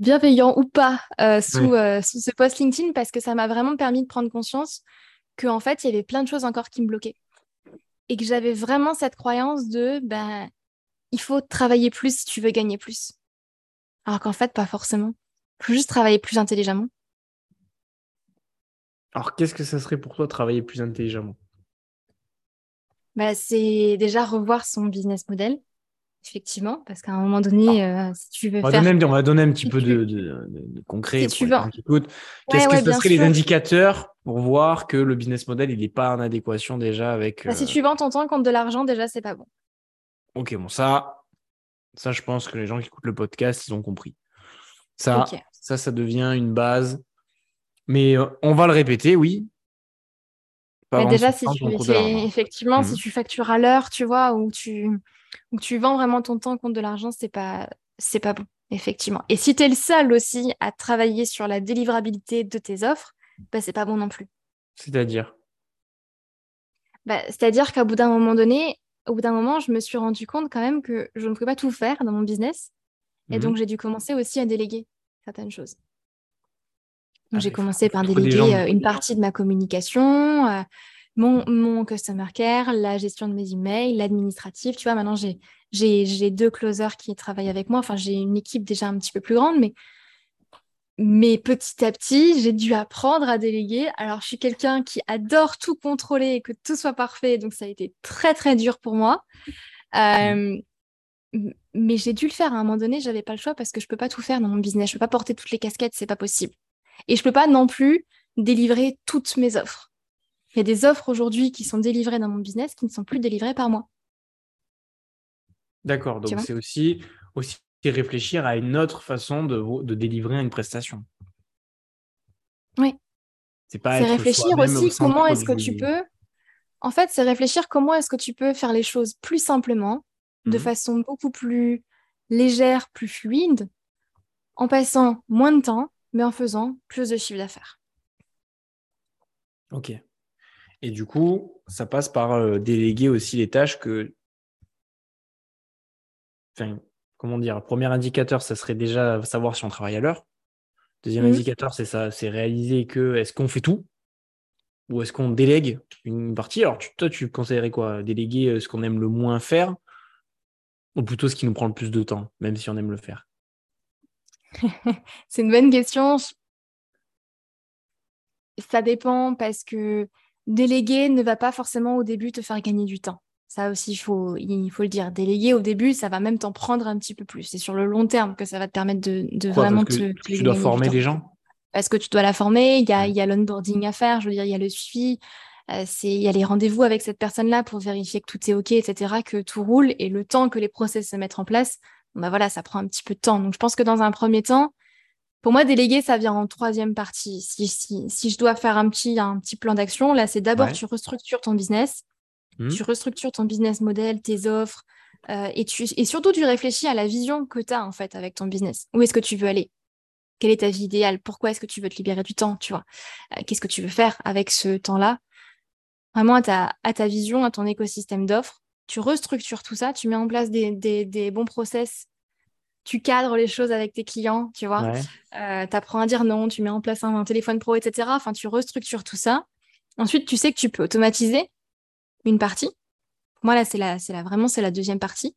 S2: euh, bienveillants ou pas sous, sous ce post LinkedIn parce que ça m'a vraiment permis de prendre conscience qu'en fait, il y avait plein de choses encore qui me bloquaient. Et que j'avais vraiment cette croyance de ben, il faut travailler plus si tu veux gagner plus. Alors qu'en fait, pas forcément. Il faut juste travailler plus intelligemment.
S1: Alors, qu'est-ce que ça serait pour toi travailler plus intelligemment?
S2: Bah, c'est déjà revoir son business model, effectivement, parce qu'à un moment donné, euh, si tu veux
S1: on va
S2: faire...
S1: Donner, on va donner un petit peu de, concret pour tu Qu'est-ce que ce seraient les indicateurs pour voir que le business model, il n'est pas en adéquation déjà avec...
S2: Bah, Si euh, tu vends ton temps contre de l'argent, déjà, c'est pas bon.
S1: Ok, bon, ça, ça, je pense que les gens qui écoutent le podcast, ils ont compris. Ça, ça, ça devient une base. Mais euh, on va le répéter, oui
S2: déjà, si tu, effectivement, si mmh. tu factures à l'heure, tu vois, ou tu, ou tu vends vraiment ton temps contre de l'argent, c'est pas, c'est pas bon, effectivement. Et si tu es le seul aussi à travailler sur la délivrabilité de tes offres, bah, c'est pas bon non plus.
S1: C'est-à-dire?
S2: Bah, C'est-à-dire qu'au bout d'un moment donné, au bout d'un moment, je me suis rendu compte quand même que je ne pouvais pas tout faire dans mon business. Et mmh. donc, j'ai dû commencer aussi à déléguer certaines choses. Ah, j'ai commencé par déléguer euh, une partie de ma communication, euh, mon, mon, customer care, la gestion de mes emails, l'administratif. Tu vois, maintenant, j'ai, j'ai, deux closers qui travaillent avec moi. Enfin, j'ai une équipe déjà un petit peu plus grande, mais, mais petit à petit, j'ai dû apprendre à déléguer. Alors, je suis quelqu'un qui adore tout contrôler et que tout soit parfait. Donc, ça a été très, très dur pour moi. Euh, mais j'ai dû le faire à un moment donné, j'avais pas le choix parce que je peux pas tout faire dans mon business. Je peux pas porter toutes les casquettes, c'est pas possible. Et je ne peux pas non plus délivrer toutes mes offres. Il y a des offres aujourd'hui qui sont délivrées dans mon business qui ne sont plus délivrées par moi.
S1: D'accord, donc c'est aussi, aussi réfléchir à une autre façon de, délivrer une prestation.
S2: Oui. C'est réfléchir aussi comment est-ce que tu peux. En fait, c'est réfléchir comment est-ce que tu peux faire les choses plus simplement, de mmh. façon beaucoup plus légère, plus fluide, en passant moins de temps mais en faisant plus de chiffre d'affaires.
S1: Ok. Et du coup, ça passe par euh, déléguer aussi les tâches que. Enfin, comment dire Premier indicateur, ça serait déjà savoir si on travaille à l'heure. Deuxième mhm. indicateur, c'est ça, c'est réaliser que est-ce qu'on fait tout? Ou est-ce qu'on délègue une partie? Alors, toi, tu conseillerais quoi? Déléguer euh, ce qu'on aime le moins faire ou plutôt ce qui nous prend le plus de temps, même si on aime le faire?
S2: C'est une bonne question. Ça dépend parce que déléguer ne va pas forcément au début te faire gagner du temps. Ça aussi, il faut, il faut le dire. Déléguer au début, ça va même t'en prendre un petit peu plus. C'est sur le long terme que ça va te permettre de, vraiment te,
S1: Tu dois former les gens?
S2: Parce que tu dois la former, il y a, y a l'onboarding à faire, je veux dire, il y a le suivi, euh, il y a les rendez-vous avec cette personne-là pour vérifier que tout est OK, etc., que tout roule. Et le temps que les process se mettent en place, bah voilà, ça prend un petit peu de temps. Donc, je pense que dans un premier temps, pour moi, déléguer, ça vient en troisième partie. Si, si, je dois faire un petit, un petit plan d'action, là, c'est d'abord tu restructures ton business, mmh. tu restructures ton business model, tes offres, euh, et, tu, et surtout, tu réfléchis à la vision que tu as en fait avec ton business. Où est-ce que tu veux aller? Quelle est ta vie idéale? Pourquoi est-ce que tu veux te libérer du temps Tu vois? Euh, Qu'est-ce que tu veux faire avec ce temps-là? Vraiment à ta, à ta vision, à ton écosystème d'offres tu restructures tout ça, tu mets en place des, bons process, tu cadres les choses avec tes clients, tu vois. Euh, tu apprends à dire non, tu mets en place un, téléphone pro, etc. Enfin, tu restructures tout ça. Ensuite, tu sais que tu peux automatiser une partie. Moi, là, c'est la, c'est la, vraiment, c'est la deuxième partie.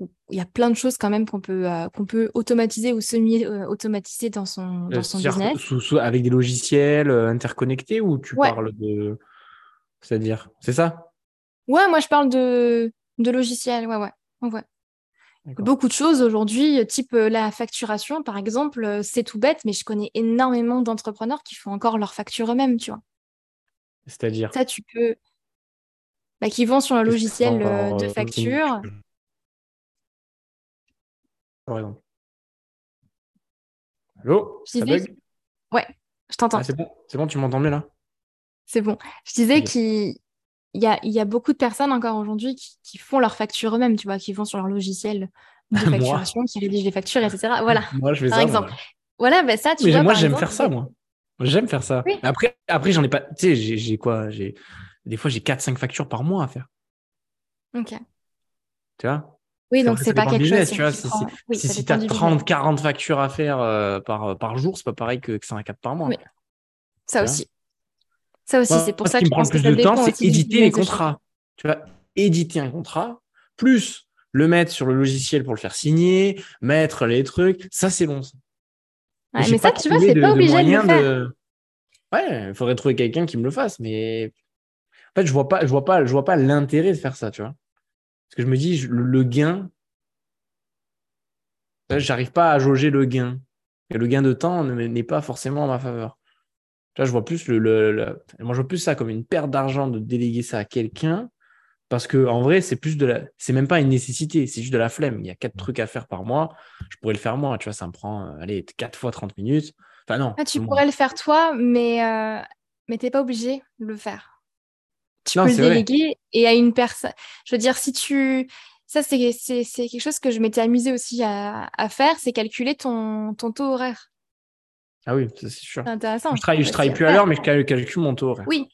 S2: il y a plein de choses quand même qu'on peut, euh, qu'on peut automatiser ou semi-automatiser dans son, dans son business.
S1: avec des logiciels interconnectés ou tu parles de. C'est-à-dire, c'est ça?
S2: Ouais, moi je parle de, de logiciels, ouais, ouais. ouais. Beaucoup de choses aujourd'hui, type la facturation, par exemple, c'est tout bête, mais je connais énormément d'entrepreneurs qui font encore leur facture eux-mêmes, tu vois.
S1: C'est-à-dire?
S2: Ça, tu peux. Bah, qui vont sur un logiciel de facture.
S1: Par exemple. Allô?
S2: Ça bug? Ouais, je t'entends.
S1: Ah, c'est bon, bon, tu m'entends mieux là?
S2: C'est bon. Je disais qu'il y a, y a, beaucoup de personnes encore aujourd'hui qui, font leurs factures eux-mêmes, tu vois, qui vont sur leur logiciel de facturation, qui rédigent les factures, etc. Voilà.
S1: Moi, je fais
S2: par
S1: ça.
S2: exemple. Voilà, ben ça, tu
S1: Mais
S2: vois.
S1: Moi, j'aime faire ça, moi. J'aime faire ça. Après, après j'en ai pas. Tu sais, j'ai quoi J'ai Des fois, j'ai 4-5 factures par mois à faire.
S2: Ok.
S1: Tu vois?
S2: Oui, donc c'est pas quelque chose. Tu vois,
S1: si, si, tu as 30, 40 factures à faire euh, par, par jour, c'est pas pareil que, que 5 à 4 par mois. Oui.
S2: Ça aussi. Ça aussi, c'est pour ça
S1: que
S2: je
S1: prend plus de temps, c'est éditer les contrats. Tu vois, éditer un contrat, plus le mettre sur le logiciel pour le faire signer, mettre les trucs, ça c'est bon.
S2: Ouais, mais ça, tu vois, c'est pas obligé de, le faire.
S1: Ouais, il faudrait trouver quelqu'un qui me le fasse, mais en fait, je vois pas, je vois pas, je vois pas l'intérêt de faire ça, tu vois. Parce que je me dis, le, gain, j'arrive pas à jauger le gain. Et le gain de temps n'est pas forcément en ma faveur. Là, je vois plus le, moi, je vois plus ça comme une perte d'argent de déléguer ça à quelqu'un. Parce que en vrai, c'est plus de la, c'est même pas une nécessité, c'est juste de la flemme. Il y a quatre trucs à faire par mois. Je pourrais le faire moi, tu vois, ça me prend, euh, allez, quatre fois 30 minutes. Enfin non.
S2: Ah, tu pourrais le faire toi, mais euh, mais t'es pas obligé de le faire tu peux le déléguer et à une personne. Je veux dire, si tu. Ça, c'est quelque chose que je m'étais amusée aussi à, à faire, c'est calculer ton, ton taux horaire.
S1: Ah oui, c'est sûr.
S2: C'est intéressant.
S1: Je travaille, je travaille plus à l'heure, mais je calcule mon taux horaire.
S2: Oui.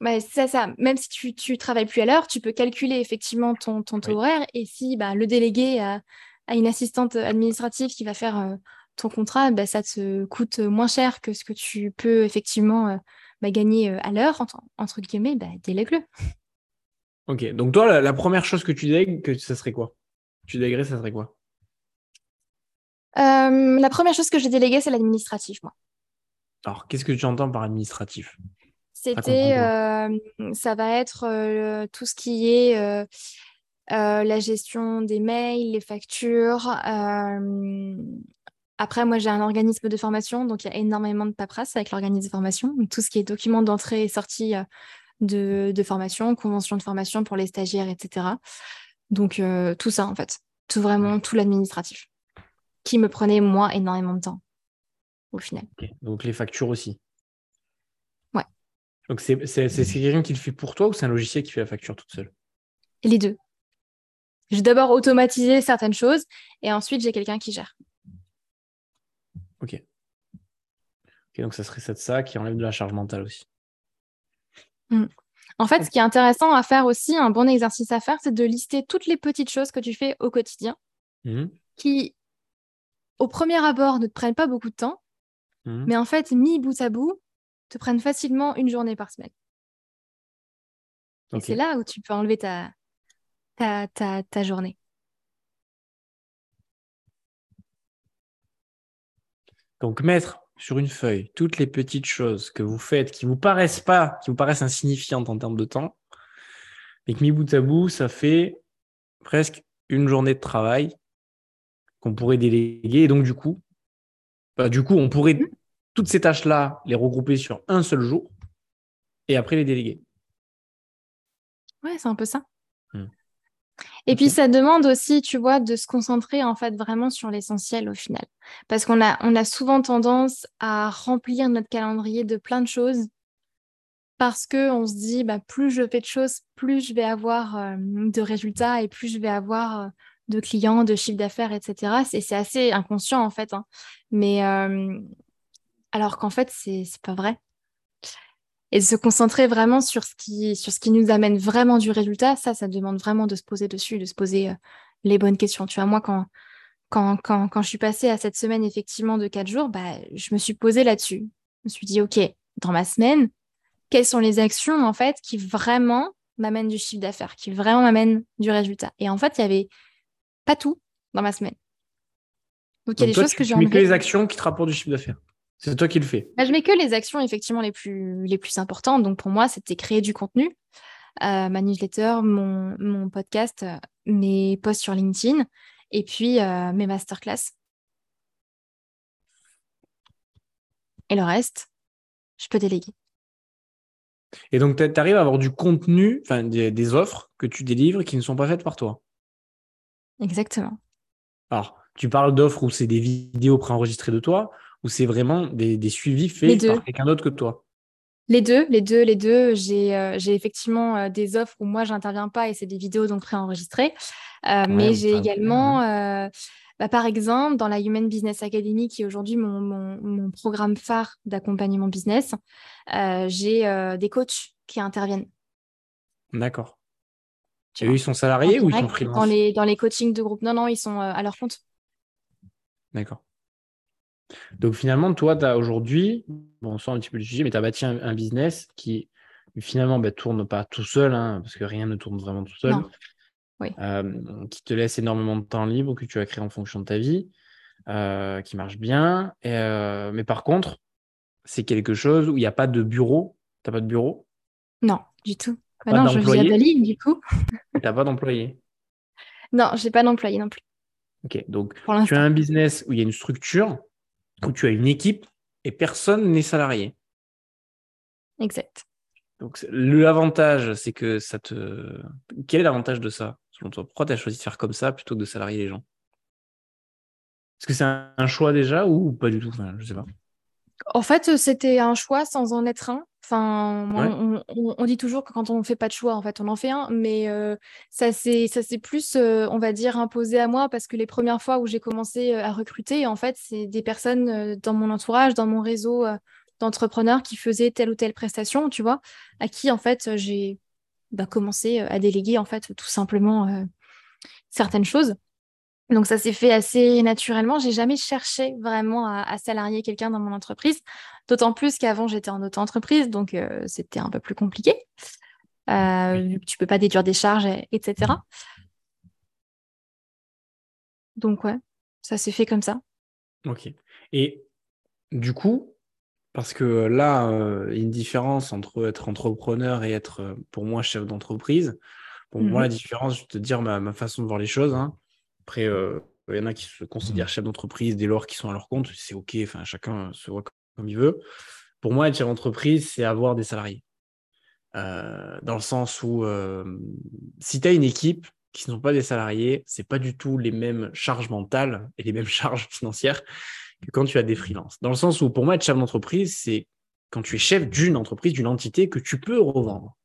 S2: Bah, c'est ça. Même si tu, tu travailles plus à l'heure, tu peux calculer effectivement ton, ton taux horaire. Et si bah, le déléguer à, à, une assistante administrative qui va faire euh, ton contrat, bah, ça te coûte moins cher que ce que tu peux effectivement euh, bah, gagner euh, à l'heure, entre, guillemets, bah, délègue-le.
S1: Ok, donc toi, la, première chose que tu délègues, que ça serait quoi? Tu délèguerais, ça serait quoi?
S2: Euh, La première chose que je déléguais, c'est l'administratif, moi.
S1: Alors, qu'est-ce que tu entends par administratif?
S2: C'était, euh, ça va être tout ce qui est la gestion des mails, les factures, après, moi, j'ai un organisme de formation, donc il y a énormément de paperasse avec l'organisme de formation. tout ce qui est documents d'entrée et sortie euh, de, formation, convention de formation pour les stagiaires, etc. Donc, euh, tout ça, en fait. Tout vraiment, tout l'administratif. Qui me prenait, moi, énormément de temps, au final.
S1: Donc, les factures aussi.
S2: Ouais.
S1: Donc, c'est quelqu'un qui le fait pour toi ou c'est un logiciel qui fait la facture toute seule?
S2: Les deux. J'ai d'abord automatisé certaines choses et ensuite, j'ai quelqu'un qui gère.
S1: Ok. donc ça serait ça qui enlève de la charge mentale aussi.
S2: Mm. En fait, ce qui est intéressant à faire aussi, un bon exercice à faire, c'est de lister toutes les petites choses que tu fais au quotidien
S1: mmh.
S2: qui, au premier abord, ne te prennent pas beaucoup de temps, mmh. mais en fait, mis bout à bout, te prennent facilement une journée par semaine. Et c'est là où tu peux enlever ta, ta, ta, ta journée.
S1: Donc mettre sur une feuille toutes les petites choses que vous faites qui vous paraissent pas, qui vous paraissent insignifiantes en termes de temps, et que mis bout à bout, ça fait presque une journée de travail qu'on pourrait déléguer. Et donc du coup, bah, du coup, on pourrait toutes ces tâches-là les regrouper sur un seul jour et après les déléguer.
S2: Ouais, c'est un peu ça. Hmm. Et puis, ça demande aussi, tu vois, de se concentrer en fait vraiment sur l'essentiel au final. Parce qu'on a, on a souvent tendance à remplir notre calendrier de plein de choses parce qu'on se dit, bah, plus je fais de choses, plus je vais avoir euh, de résultats et plus je vais avoir euh, de clients, de chiffre d'affaires, etc. C'est assez inconscient en fait. Hein. Mais euh, alors qu'en fait, c'est pas vrai et de se concentrer vraiment sur ce qui sur ce qui nous amène vraiment du résultat, ça, ça demande vraiment de se poser dessus, de se poser euh, les bonnes questions. Tu vois, moi, quand, quand, quand, quand je suis passée à cette semaine effectivement de quatre jours, bah, je me suis posée là-dessus. Je me suis dit, OK, dans ma semaine, quelles sont les actions en fait qui vraiment m'amènent du chiffre d'affaires, qui vraiment m'amènent du résultat? Et en fait, il y avait pas tout dans ma semaine. Donc, il y a des choses que j'ai
S1: Tu mets que les actions qui te rapportent du chiffre d'affaires. C'est toi qui le fais.
S2: Bah, je mets que les actions effectivement les plus, les plus importantes. Donc pour moi, c'était créer du contenu, euh, ma newsletter, mon, mon, podcast, euh, mes posts sur LinkedIn et puis euh, mes masterclass. Et le reste, je peux déléguer.
S1: Et donc, tu arrives à avoir du contenu, enfin des, des, offres que tu délivres qui ne sont pas faites par toi.
S2: Exactement.
S1: Alors, tu parles d'offres où c'est des vidéos préenregistrées de toi, ou c'est vraiment des, des, suivis faits par quelqu'un d'autre que toi?
S2: Les deux, les deux, les deux. J'ai euh, effectivement euh, des offres où moi, j'interviens pas et c'est des vidéos donc préenregistrées. Euh, mais j'ai également, bah, par exemple, dans la Human Business Academy, qui est aujourd'hui mon, mon, programme phare d'accompagnement business, j'ai des coachs qui interviennent.
S1: D'accord. Et eux, ils sont salariés ou ils sont freelance
S2: dans les, dans les coachings de groupe Non, non, ils sont à leur compte.
S1: D'accord. Donc finalement, toi, tu as aujourd'hui, bon, on sort un petit peu le sujet, mais tu as bâti un, business qui finalement ne bah, tourne pas tout seul, hein, parce que rien ne tourne vraiment tout seul, euh, qui te laisse énormément de temps libre, que tu as créé en fonction de ta vie, euh, qui marche bien. Euh, mais par contre, c'est quelque chose où il n'y a pas de bureau? Tu n'as pas de bureau?
S2: Non, du tout. Bah non, je vis à Bali, du coup.
S1: tu n'as pas d'employé
S2: Non, je n'ai pas d'employé non plus.
S1: Ok, donc tu as un business où il y a une structure, où tu as une équipe et personne n'est salarié.
S2: Exact.
S1: Donc l'avantage, c'est que ça te. Quel est l'avantage de ça, selon toi? Pourquoi tu as choisi de faire comme ça plutôt que de salarier les gens? Est-ce que c'est un choix déjà ou pas du tout? Enfin, Je sais pas.
S2: En fait, c'était un choix sans en être un. Enfin, on, dit toujours que quand on ne fait pas de choix, en fait, on en fait un, mais euh, ça s'est plus, euh, on va dire, imposé à moi parce que les premières fois où j'ai commencé à recruter, en fait, c'est des personnes dans mon entourage, dans mon réseau d'entrepreneurs qui faisaient telle ou telle prestation, tu vois, à qui, en fait, j'ai bah, commencé à déléguer, en fait, tout simplement certaines choses. Donc ça s'est fait assez naturellement. J'ai jamais cherché vraiment à, salarier quelqu'un dans mon entreprise, d'autant plus qu'avant j'étais en auto-entreprise, donc euh, c'était un peu plus compliqué. Euh, tu peux pas déduire des charges, etc. Donc ouais, ça s'est fait comme ça.
S1: Ok. Et du coup, parce que là, euh, il y a une différence entre être entrepreneur et être, euh, pour moi, chef d'entreprise. Pour moi, la mhm. différence, je vais te dire ma, façon de voir les choses. Hein. Après, euh, il y en a qui se considèrent mmh. chefs d'entreprise dès lors qu'ils sont à leur compte. C'est OK, enfin, chacun se voit comme il veut. Pour moi, être chef d'entreprise, c'est avoir des salariés. Euh, dans le sens où euh, si tu as une équipe qui ne sont pas des salariés, ce n'est pas du tout les mêmes charges mentales et les mêmes charges financières que quand tu as des freelances. Dans le sens où pour moi, être chef d'entreprise, c'est quand tu es chef d'une entreprise, d'une entité que tu peux revendre.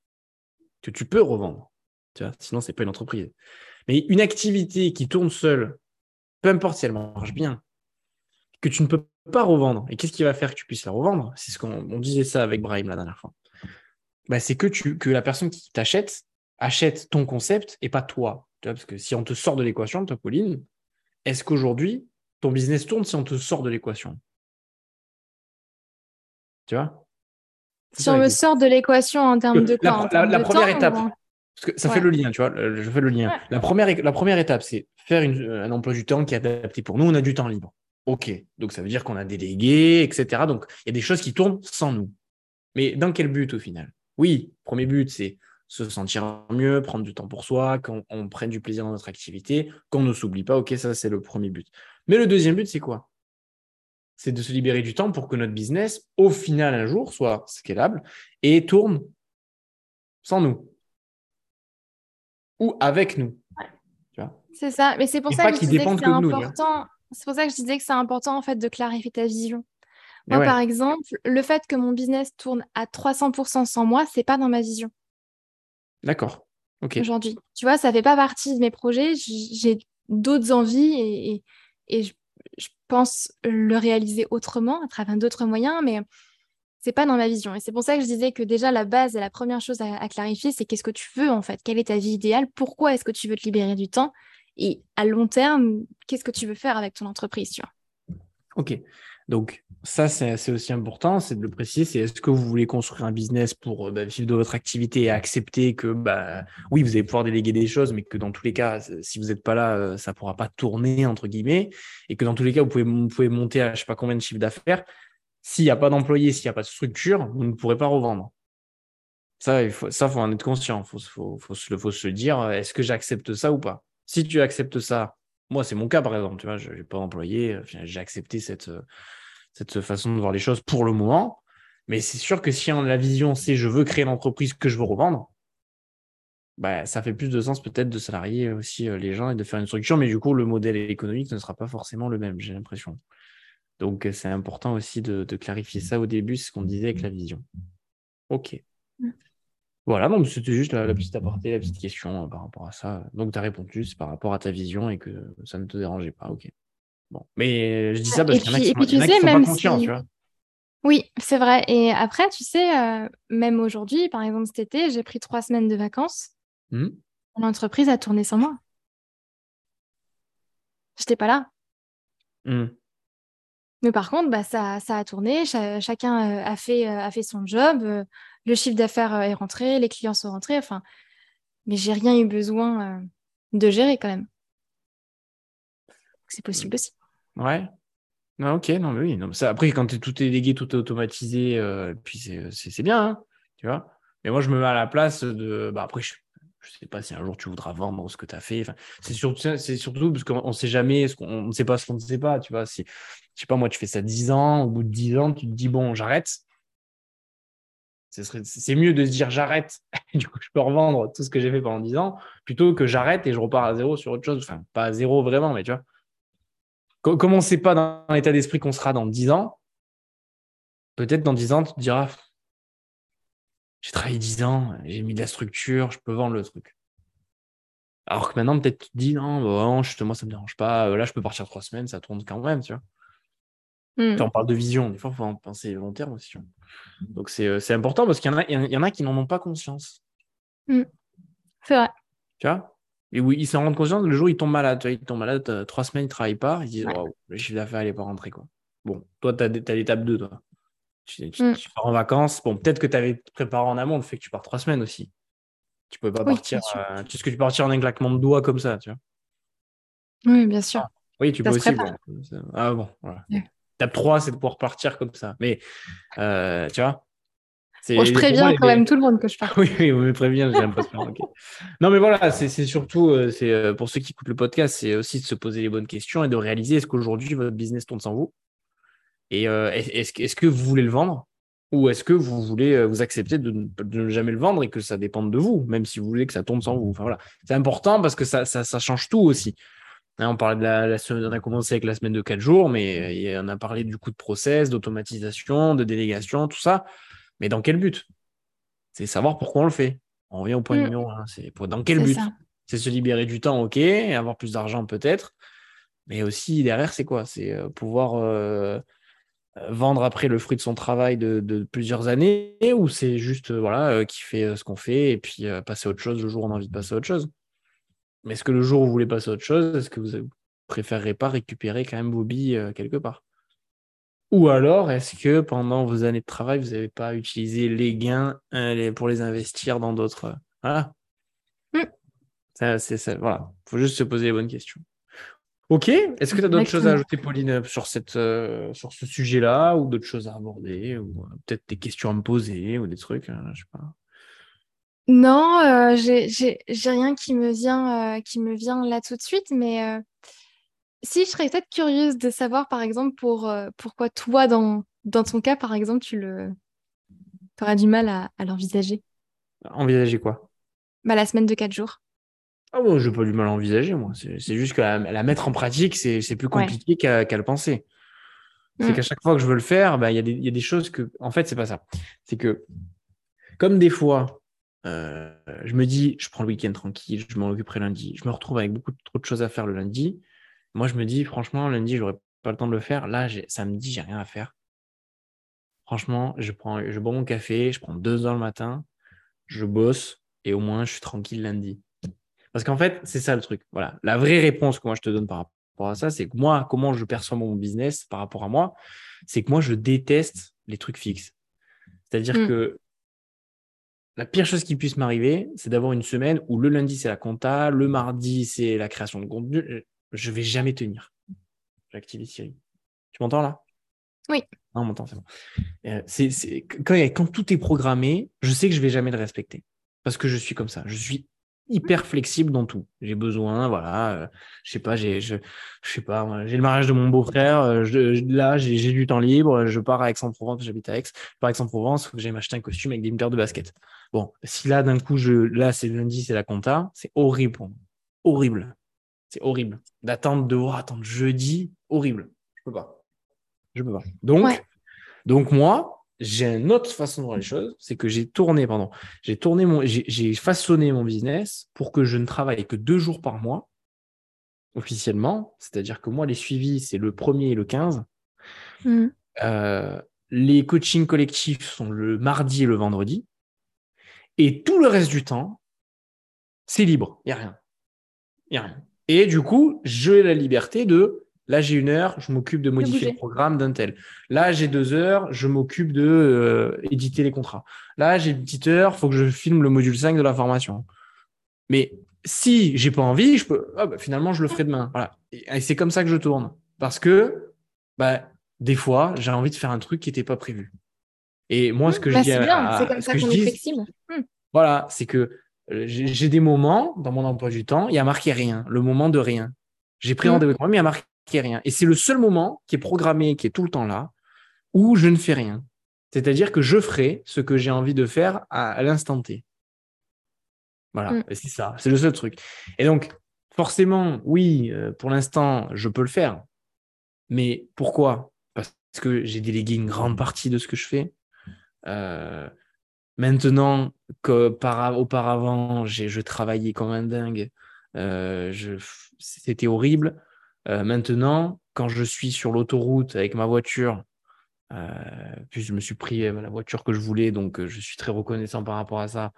S1: Que tu peux revendre. Tu vois Sinon, ce n'est pas une entreprise. Mais une activité qui tourne seule, peu importe si elle marche bien, que tu ne peux pas revendre, et qu'est-ce qui va faire que tu puisses la revendre? C'est ce qu'on disait ça avec Brahim la dernière fois. Bah, c'est que, tu, que la personne qui t'achète achète ton concept et pas toi. parce que si on te sort de l'équation, toi, Pauline, est-ce qu'aujourd'hui, ton business tourne si on te sort de l'équation? Tu vois?
S2: Si on me sort de l'équation en termes de quoi?
S1: La, première étape, parce que ça fait le lien, tu vois, je fais le lien. La, première, la première étape, c'est faire un emploi du temps qui est adapté pour nous. On a du temps libre. OK. Donc, ça veut dire qu'on a délégué, etc. Donc, il y a des choses qui tournent sans nous. Mais dans quel but au final? Oui, premier but, c'est se sentir mieux, prendre du temps pour soi, qu'on prenne du plaisir dans notre activité, qu'on ne s'oublie pas. OK, ça, c'est le premier but. Mais le deuxième but, c'est quoi? C'est de se libérer du temps pour que notre business, au final, un jour, soit scalable et tourne sans nous ou avec nous.
S2: C'est ça, mais c'est pour, ça que je disais que c'est important. C'est pour ça que je disais que c'est important en fait de clarifier ta vision. Moi, par exemple, le fait que mon business tourne à 300% sans moi, c'est pas dans ma vision.
S1: D'accord. Ok.
S2: Aujourd'hui, tu vois, ça fait pas partie de mes projets. J'ai d'autres envies et, et, je, je, pense le réaliser autrement à travers d'autres moyens, mais c'est pas dans ma vision. Et c'est pour ça que je disais que déjà la base et la première chose à, clarifier, c'est qu'est-ce que tu veux en fait? Quelle est ta vie idéale? Pourquoi est-ce que tu veux te libérer du temps? Et à long terme, qu'est-ce que tu veux faire avec ton entreprise tu vois?
S1: Ok. Donc, ça, c'est aussi important, c'est de le préciser. C'est est-ce que vous voulez construire un business pour euh, bah, vivre de votre activité et accepter que, bah, oui, vous allez pouvoir déléguer des choses, mais que dans tous les cas, si vous n'êtes pas là, euh, ça ne pourra pas tourner, entre guillemets, et que dans tous les cas, vous pouvez, vous pouvez monter à je ne sais pas combien de chiffres d'affaires. S'il n'y a pas d'employés, s'il n'y a pas de structure, vous ne pourrez pas revendre. Ça, il faut, ça, faut en être conscient. Il faut, faut, se le dire. Est-ce que j'accepte ça ou pas? Si tu acceptes ça, moi, c'est mon cas, par exemple. Tu vois, je n'ai pas d'employé. J'ai accepté cette, cette façon de voir les choses pour le moment. Mais c'est sûr que si la vision, c'est je veux créer l'entreprise que je veux revendre, bah, ça fait plus de sens peut-être de salarier aussi euh, les gens et de faire une structure. Mais du coup, le modèle économique ne sera pas forcément le même, j'ai l'impression. Donc, c'est important aussi de, de, clarifier ça au début, ce qu'on disait avec la vision. OK. Mmh. Voilà, donc c'était juste la, petite aparté, la petite question euh, par rapport à ça. Donc, tu as répondu, c'est par rapport à ta vision et que ça ne te dérangeait pas. OK. Bon. Mais je dis ça parce qu'il y en a qui, sont, sais, pas conscients, tu vois.
S2: Oui, c'est vrai. Et après, tu sais, euh, même aujourd'hui, par exemple cet été, j'ai pris trois semaines de vacances. Mmh. L'entreprise a tourné sans moi. Je n'étais pas là. Mmh. Mais par contre, bah, ça, ça a tourné, chacun euh, a fait, a fait son job le chiffre d'affaires euh, est rentré, les clients sont rentrés, enfin, mais j'ai rien eu besoin euh, de gérer quand même. C'est possible aussi.
S1: Ouais. Non, ok, non, mais oui. Non, après, quand tout est délégué, tout est automatisé, euh, puis c'est bien, hein, tu vois. Mais moi, je me mets à la place de. Bah, après, je ne sais pas si un jour tu voudras vendre ce que tu as fait. C'est surtout, surtout parce qu'on ne sait jamais, ce on ne sait pas ce qu'on ne sait pas, tu vois. Je sais pas, moi, tu fais ça 10 ans, au bout de 10 ans, tu te dis, bon, j'arrête c'est mieux de se dire j'arrête, du coup je peux revendre tout ce que j'ai fait pendant 10 ans, plutôt que j'arrête et je repars à zéro sur autre chose. Enfin, pas à zéro vraiment, mais tu vois. Comme on ne sait pas dans l'état d'esprit qu'on sera dans 10 ans, peut-être dans 10 ans, tu te diras j'ai travaillé 10 ans, j'ai mis de la structure, je peux vendre le truc. Alors que maintenant, peut-être tu te dis non, bon, moi ça ne me dérange pas, là je peux partir trois semaines, ça tourne quand même, tu vois. Hmm. on parle de vision, des fois, il faut en penser long terme aussi. Donc, euh, c'est important parce qu'il y, en a, y en a qui n'en ont pas conscience.
S2: Hmm. C'est vrai.
S1: Tu vois? Et oui, ils s'en rendent conscience le jour où ils tombent malades. Tu vois, ils tombent malades, trois semaines, ils ne travaillent pas. Ils disent, le chiffre d'affaires, n'est pas rentré. Quoi. Bon, toi, tu as, l'étape 2, toi. Tu, pars en vacances. Bon, peut-être que tu avais préparé en amont le fait que tu pars trois semaines aussi. Tu peux pas partir. Euh, tu sais que tu peux partir en un claquement de doigts comme ça, tu vois.
S2: Oui, bien sûr.
S1: oui, tu peux aussi. Ah bon, voilà. 3, c'est de pouvoir partir comme ça. Mais euh, tu vois
S2: je préviens quand même tout le monde que je pars.
S1: oui, oui, vous me préviens, j'ai l'impression. Non, mais voilà, c'est surtout, euh, c'est euh, pour ceux qui écoutent le podcast, c'est aussi de se poser les bonnes questions et de réaliser est-ce qu'aujourd'hui votre business tourne sans vous? Et est-ce est que vous voulez le vendre? Ou est-ce que vous voulez vous accepter de ne, jamais le vendre et que ça dépende de vous, même si vous voulez que ça tourne sans vous Enfin voilà, c'est important parce que ça, ça, ça change tout aussi. Hein, on parlait de la, semaine, on a commencé avec la semaine de 4 jours, mais on a parlé du coup de process, d'automatisation, de délégation, tout ça. Mais dans quel but? C'est savoir pourquoi on le fait. On revient au point mm. numéro 1. C'est dans quel but? C'est se libérer du temps, ok, avoir plus d'argent peut-être. Mais aussi derrière, c'est quoi? C'est euh, pouvoir euh, vendre après le fruit de son travail de, plusieurs années ou c'est juste voilà euh, qui fait ce qu'on fait et puis passer à autre chose le jour où on a envie de passer à autre chose? Mais est-ce que le jour où vous voulez passer à autre chose, est-ce que vous préférerez pas récupérer quand même vos billes euh, quelque part? Ou alors, est-ce que pendant vos années de travail, vous n'avez pas utilisé les gains euh, pour les investir dans d'autres euh, Voilà. Mm. Ça, c'est ça. Voilà. Il faut juste se poser les bonnes questions. Ok. Est-ce que tu as d'autres choses à ajouter, Pauline, sur, cette, sur ce sujet-là, ou d'autres choses à aborder, ou peut-être des questions à me poser, ou des trucs, je sais pas.
S2: Non, euh, j'ai rien qui me vient, euh, qui me vient là tout de suite, mais euh, si je serais peut-être curieuse de savoir, par exemple, pour, pourquoi toi, dans, dans ton cas, par exemple, tu le auras du mal à, l'envisager.
S1: Envisager quoi?
S2: Bah, La semaine de 4 jours.
S1: Ah bon, je n'ai pas du mal à envisager, moi. C'est juste que la, mettre en pratique, c'est plus compliqué qu'à le penser. C'est mm. qu'à chaque fois que je veux le faire, bah, il y, y, a des choses que. En fait, c'est pas ça. C'est que, comme des fois, euh, je me dis, je prends le week-end tranquille, je m'en occuperai lundi. Je me retrouve avec beaucoup trop de choses à faire le lundi. Moi, je me dis, franchement, lundi, j'aurais pas le temps de le faire. Là, samedi, j'ai rien à faire. Franchement, je prends, je bois mon café, je prends deux heures le matin, je bosse et au moins, je suis tranquille lundi. Parce qu'en fait, c'est ça le truc. Voilà. La vraie réponse que moi, je te donne par rapport à ça, c'est que moi, comment je perçois mon business par rapport à moi, c'est que moi, je déteste les trucs fixes. C'est-à-dire
S2: Mm.
S1: que la pire chose qui puisse m'arriver, c'est d'avoir une semaine où le lundi, c'est la compta, le mardi, c'est la création de contenu. Je vais jamais tenir. J'ai activé Siri. Tu m'entends là?
S2: Oui.
S1: Non, on m'entend, c'est bon. Euh, c'est- c'est- quand, quand tout est programmé, je sais que je vais jamais le respecter. Parce que je suis comme ça. Je suis hyper flexible dans tout. J'ai besoin, voilà, euh, je sais pas, j'ai, je, je sais pas, j'ai le mariage de mon beau-frère, euh, je- là, j'ai, j'ai du temps libre, je pars à Aix-en-Provence, j'habite à Aix, je pars à Aix-en-Provence, faut que j'aille m'acheter un costume avec des paires de baskets. Bon, si là, d'un coup, je, là, c'est lundi, c'est la compta, c'est horrible pour moi. Horrible. C'est horrible. D'attendre, de voir, attendre jeudi, horrible. Je peux pas. Je peux pas. Donc,
S2: Ouais.
S1: donc moi, j'ai une autre façon de voir les choses, c'est que j'ai tourné, pardon, j'ai tourné mon, j'ai façonné mon business pour que je ne travaille que deux jours par mois, officiellement. C'est-à-dire que moi, les suivis, c'est le premier et le 15.
S2: Mm.
S1: Euh, les coachings collectifs sont le mardi et le vendredi. Et tout le reste du temps, c'est libre. Il n'y a rien. Il n'y a rien. Et du coup, j'ai la liberté de, là j'ai une heure, je m'occupe de modifier le programme d'un tel. Là j'ai deux heures, je m'occupe de euh, éditer les contrats. Là j'ai une petite heure, il faut que je filme le module 5 de la formation. Mais si j'ai pas envie, je peux, ah bah, finalement je le ferai demain. Voilà. Et, c'est comme ça que je tourne. Parce que bah, des fois, j'ai envie de faire un truc qui n'était pas prévu. Et moi, ce que
S2: Bah,
S1: je dis
S2: c'est
S1: à-
S2: bien, c'est comme
S1: ce
S2: ça
S1: que je
S2: qu'on est flexible. Mm.
S1: voilà, c'est que euh, j'ai des moments dans mon emploi du temps, il y a marqué rien, le moment de rien. J'ai pris
S2: Mm.
S1: rendez-vous avec moi, mais il y a marqué rien. Et c'est le seul moment qui est programmé, qui est tout le temps là, où je ne fais rien. C'est-à-dire que je ferai ce que j'ai envie de faire à, à l'instant T. Voilà,
S2: Mm.
S1: C'est ça, c'est le seul truc. Et donc, forcément, oui, euh, pour l'instant, je peux le faire. Mais pourquoi? Parce que j'ai délégué une grande partie de ce que je fais. Euh, maintenant que par, auparavant, j'ai, je travaillais comme un dingue, euh, je, c'était horrible. Euh, maintenant, quand je suis sur l'autoroute avec ma voiture, euh, puis je me suis pris euh, la voiture que je voulais, donc je suis très reconnaissant par rapport à ça.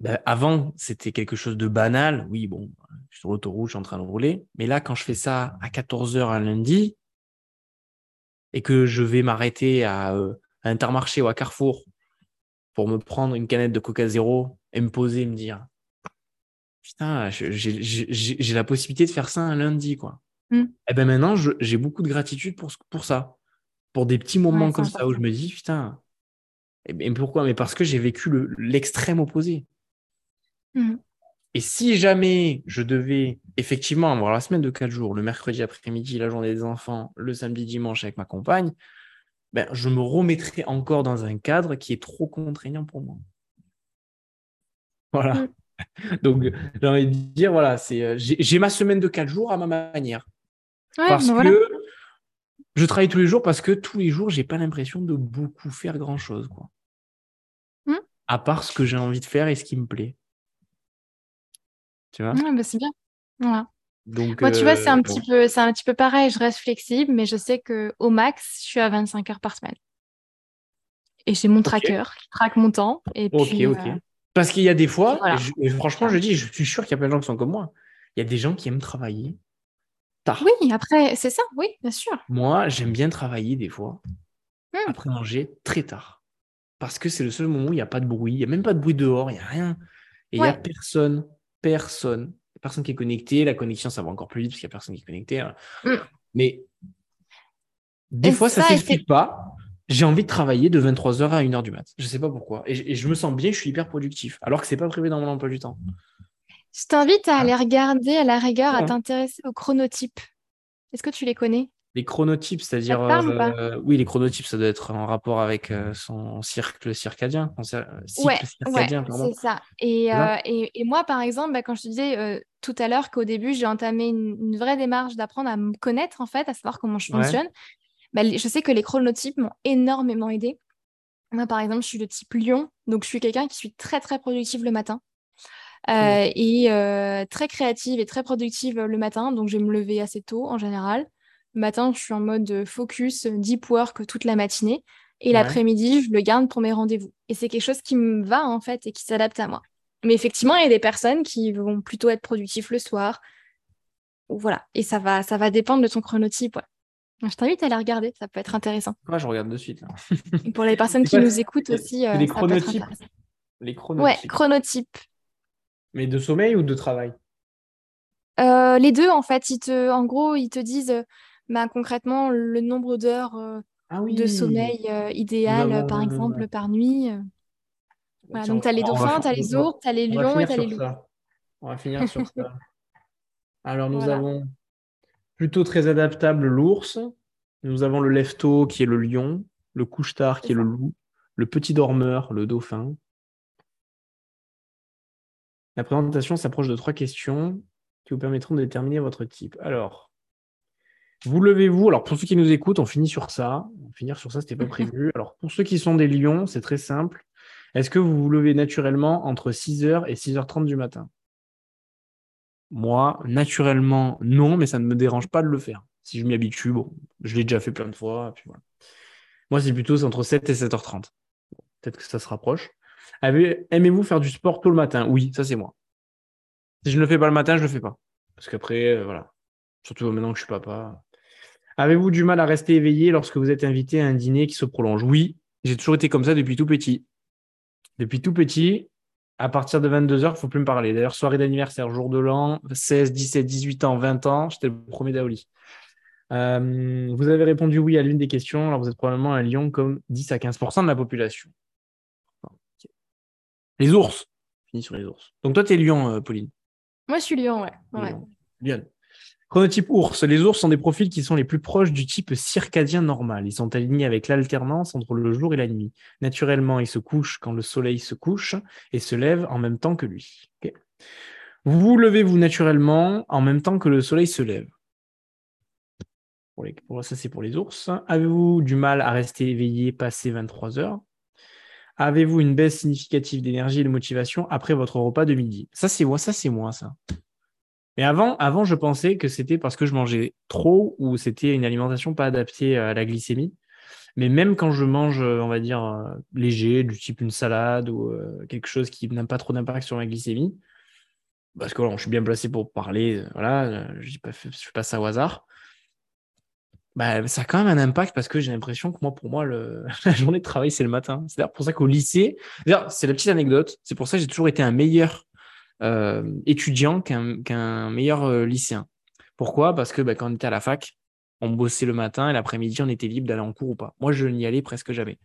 S1: Ben, avant, c'était quelque chose de banal. Oui, bon, je suis sur l'autoroute, je suis en train de rouler. Mais là, quand je fais ça à 14h un lundi et que je vais m'arrêter à, à Intermarché ou à Carrefour pour me prendre une canette de Coca Zéro et me poser et me dire Putain, j'ai la possibilité de faire ça un lundi, quoi.
S2: Mm.
S1: Et ben maintenant, j'ai beaucoup de gratitude pour, ça. Pour des petits moments
S2: Ouais,
S1: comme ça où je me dis Putain, et, ben pourquoi? Mais parce que j'ai vécu le- l'extrême opposé.
S2: Mm.
S1: Et si jamais je devais effectivement avoir la semaine de 4 jours, le mercredi après-midi, la journée des enfants, le samedi, dimanche avec ma compagne, ben, je me remettrais encore dans un cadre qui est trop contraignant pour moi. Voilà.
S2: Mm.
S1: Donc, j'ai envie de dire, voilà, c'est, euh, j'ai ma semaine de 4 jours à ma manière.
S2: Ouais,
S1: parce que je travaille tous les jours parce que tous les jours, j'ai pas l'impression de beaucoup faire grand-chose. quoi.
S2: Mm.
S1: À part ce que j'ai envie de faire et ce qui me plaît. Tu vois?
S2: Ouais, bah, c'est bien. Voilà.
S1: Donc,
S2: Moi, tu vois, c'est un
S1: euh,
S2: petit peu, c'est un petit peu pareil. Je reste flexible, mais je sais que au max, je suis à 25 heures par semaine. Et j'ai mon tracker qui traque mon temps. Et
S1: Ok,
S2: puis,
S1: ok.
S2: euh,
S1: Parce qu'il y a des fois,
S2: Voilà.
S1: et je- et franchement, je dis, je suis sûr qu'il y a plein de gens qui sont comme moi. Il y a des gens qui aiment travailler tard.
S2: oui, après, c'est ça, oui, bien sûr.
S1: Moi, j'aime bien travailler des fois,
S2: Hmm.
S1: après manger, très tard. Parce que c'est le seul moment où il n'y a pas de bruit, il n'y a même pas de bruit dehors, il n'y a rien. Et il n'y a personne, personne, personne qui est connecté. La connexion, ça va encore plus vite parce qu'il n'y a personne qui est connecté. hein.
S2: Hmm.
S1: Mais des
S2: Et
S1: fois, ça ne s'explique pas. J'ai envie de travailler de 23h à 1h du mat. Je ne sais pas pourquoi. Et, je- et je me sens bien, je suis hyper productif. Alors que ce n'est pas prévu dans mon emploi du temps.
S2: Je t'invite à aller regarder à la rigueur, à t'intéresser aux chronotypes. Est-ce que tu les connais?
S1: Les chronotypes, c'est-à-dire. Euh, oui, les chronotypes, ça doit être en rapport avec euh, son circadien. Euh, cycle
S2: Ouais,
S1: circadien,
S2: ouais, c'est ça. Et,
S1: C'est ça?
S2: euh, et, et moi, par exemple, bah, quand je te disais euh, tout à l'heure qu'au début, j'ai entamé une, une vraie démarche d'apprendre à me connaître, en fait, à savoir comment je fonctionne, bah, je sais que les chronotypes m'ont énormément aidé. Moi, par exemple, je suis le type lion, donc je suis quelqu'un qui suis très, très productive le matin. Euh, et euh, très créative et très productive le matin, donc je vais me lever assez tôt en général. Le matin, je suis en mode focus, deep work toute la matinée. Et
S1: Ouais.
S2: l'après-midi, je le garde pour mes rendez-vous. Et c'est quelque chose qui me va en fait et qui s'adapte à moi. Mais effectivement, il y a des personnes qui vont plutôt être productifs le soir, voilà. Et ça va, ça va dépendre de ton chronotype. Je t'invite à aller regarder, ça peut être intéressant.
S1: Moi, je regarde de suite.
S2: pour les personnes qui nous écoutent aussi.
S1: les chronotypes. Les chronotypes.
S2: Ouais, chronotypes.
S1: Mais de sommeil ou de travail?
S2: Euh, Les deux, en fait. Ils te, en gros, ils te disent bah, concrètement le nombre d'heures euh, ah de sommeil euh, idéal, par exemple, par nuit. Voilà, donc, tu as les dauphins, tu as les ours, tu as les lions et tu as les loups.
S1: On va finir sur ça. Alors, nous avons plutôt très adaptable l'ours. Nous avons le lève-tôt qui est le lion, le couche-tard qui est le loup, le petit dormeur, le dauphin. La présentation s'approche de trois questions qui vous permettront de déterminer votre type. Alors, vous levez-vous? Alors, pour ceux qui nous écoutent, on finit sur ça. On finir sur ça, ce n'était pas prévu. Alors, pour ceux qui sont des lions, c'est très simple. Est-ce que vous vous levez naturellement entre 6h et 6h30 du matin? Moi, naturellement, non, mais ça ne me dérange pas de le faire. Si je m'y habitue, bon, je l'ai déjà fait plein de fois. Moi, c'est plutôt entre 7 et 7h30. Peut-être que ça se rapproche. Aimez-vous faire du sport tôt le matin? Oui, ça c'est moi. Si je ne le fais pas le matin, je ne le fais pas. Parce qu'après, euh, voilà. Surtout maintenant que je suis papa. Avez-vous du mal à rester éveillé lorsque vous êtes invité à un dîner qui se prolonge? Oui, j'ai toujours été comme ça depuis tout petit. Depuis tout petit, à partir de 22h, il ne faut plus me parler. D'ailleurs, soirée d'anniversaire, jour de l'an, 16, 17, 18 ans, 20 ans, j'étais le premier d'Aoli. Euh, vous avez répondu oui à l'une des questions. Alors, vous êtes probablement un lion comme 10 à 15% de la population. Les ours. Fini sur les ours. Donc, toi, tu es lion, euh, Pauline.
S2: Moi, je suis lion, ouais. ouais.
S1: Lion. Chronotype ours. Les ours sont des profils qui sont les plus proches du type circadien normal. Ils sont alignés avec l'alternance entre le jour et la nuit. Naturellement, ils se couchent quand le soleil se couche et se lèvent en même temps que lui. Vous levez-vous naturellement en même temps que le soleil se lève. Pour ça, c'est pour les ours. Avez-vous du mal à rester éveillé passé 23 heures? Avez-vous une baisse significative d'énergie et de motivation après votre repas de midi? Ça, c'est moi, ça, c'est moi, ça. Mais avant, avant, je pensais que c'était parce que je mangeais trop ou c'était une alimentation pas adaptée à la glycémie. Mais même quand je mange, on va dire, euh, léger, du type une salade ou euh, quelque chose qui n'a pas trop d'impact sur ma glycémie, parce que je suis bien placé pour parler, euh, voilà, je ne fais pas ça au hasard. Bah, ça a quand même un impact parce que j'ai l'impression que moi, pour moi, le... la journée de travail, c'est le matin. C'est pour ça qu'au lycée, c'est la petite anecdote, c'est pour ça que j'ai toujours été un meilleur euh, étudiant qu'un meilleur euh, lycéen. Pourquoi? Parce que bah, quand on était à la fac, on bossait le matin et l'après-midi, on était libre d'aller en cours ou pas. Moi, je n'y allais presque jamais.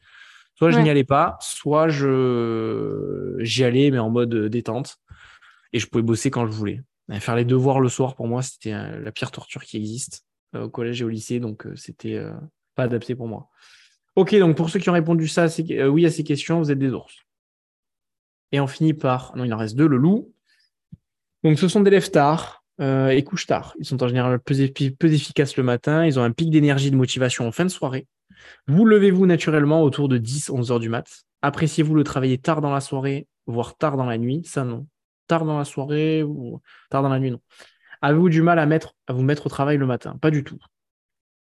S1: Soit je n'y allais pas, soit je j'y allais, mais en mode euh, détente. Et je pouvais bosser quand je voulais. Faire les devoirs le soir, pour moi, c'était la pire torture qui existe au collège et au lycée. Donc, c'était pas adapté pour moi. Ok, donc pour ceux qui ont répondu ça, oui à ces questions, vous êtes des ours. Et on finit par, non, il en reste deux, le loup. Donc, ce sont des lève tard euh, et couche tard. Ils sont en général peu, efficaces le matin. Ils ont un pic d'énergie de motivation en fin de soirée. Vous levez-vous naturellement autour de 10-11 heures du mat. Appréciez-vous le travailler tard dans la soirée, voire tard dans la nuit? Ça, non. Tard dans la soirée ou tard dans la nuit, non. Avez-vous du mal à, mettre, à vous mettre au travail le matin? Pas du tout.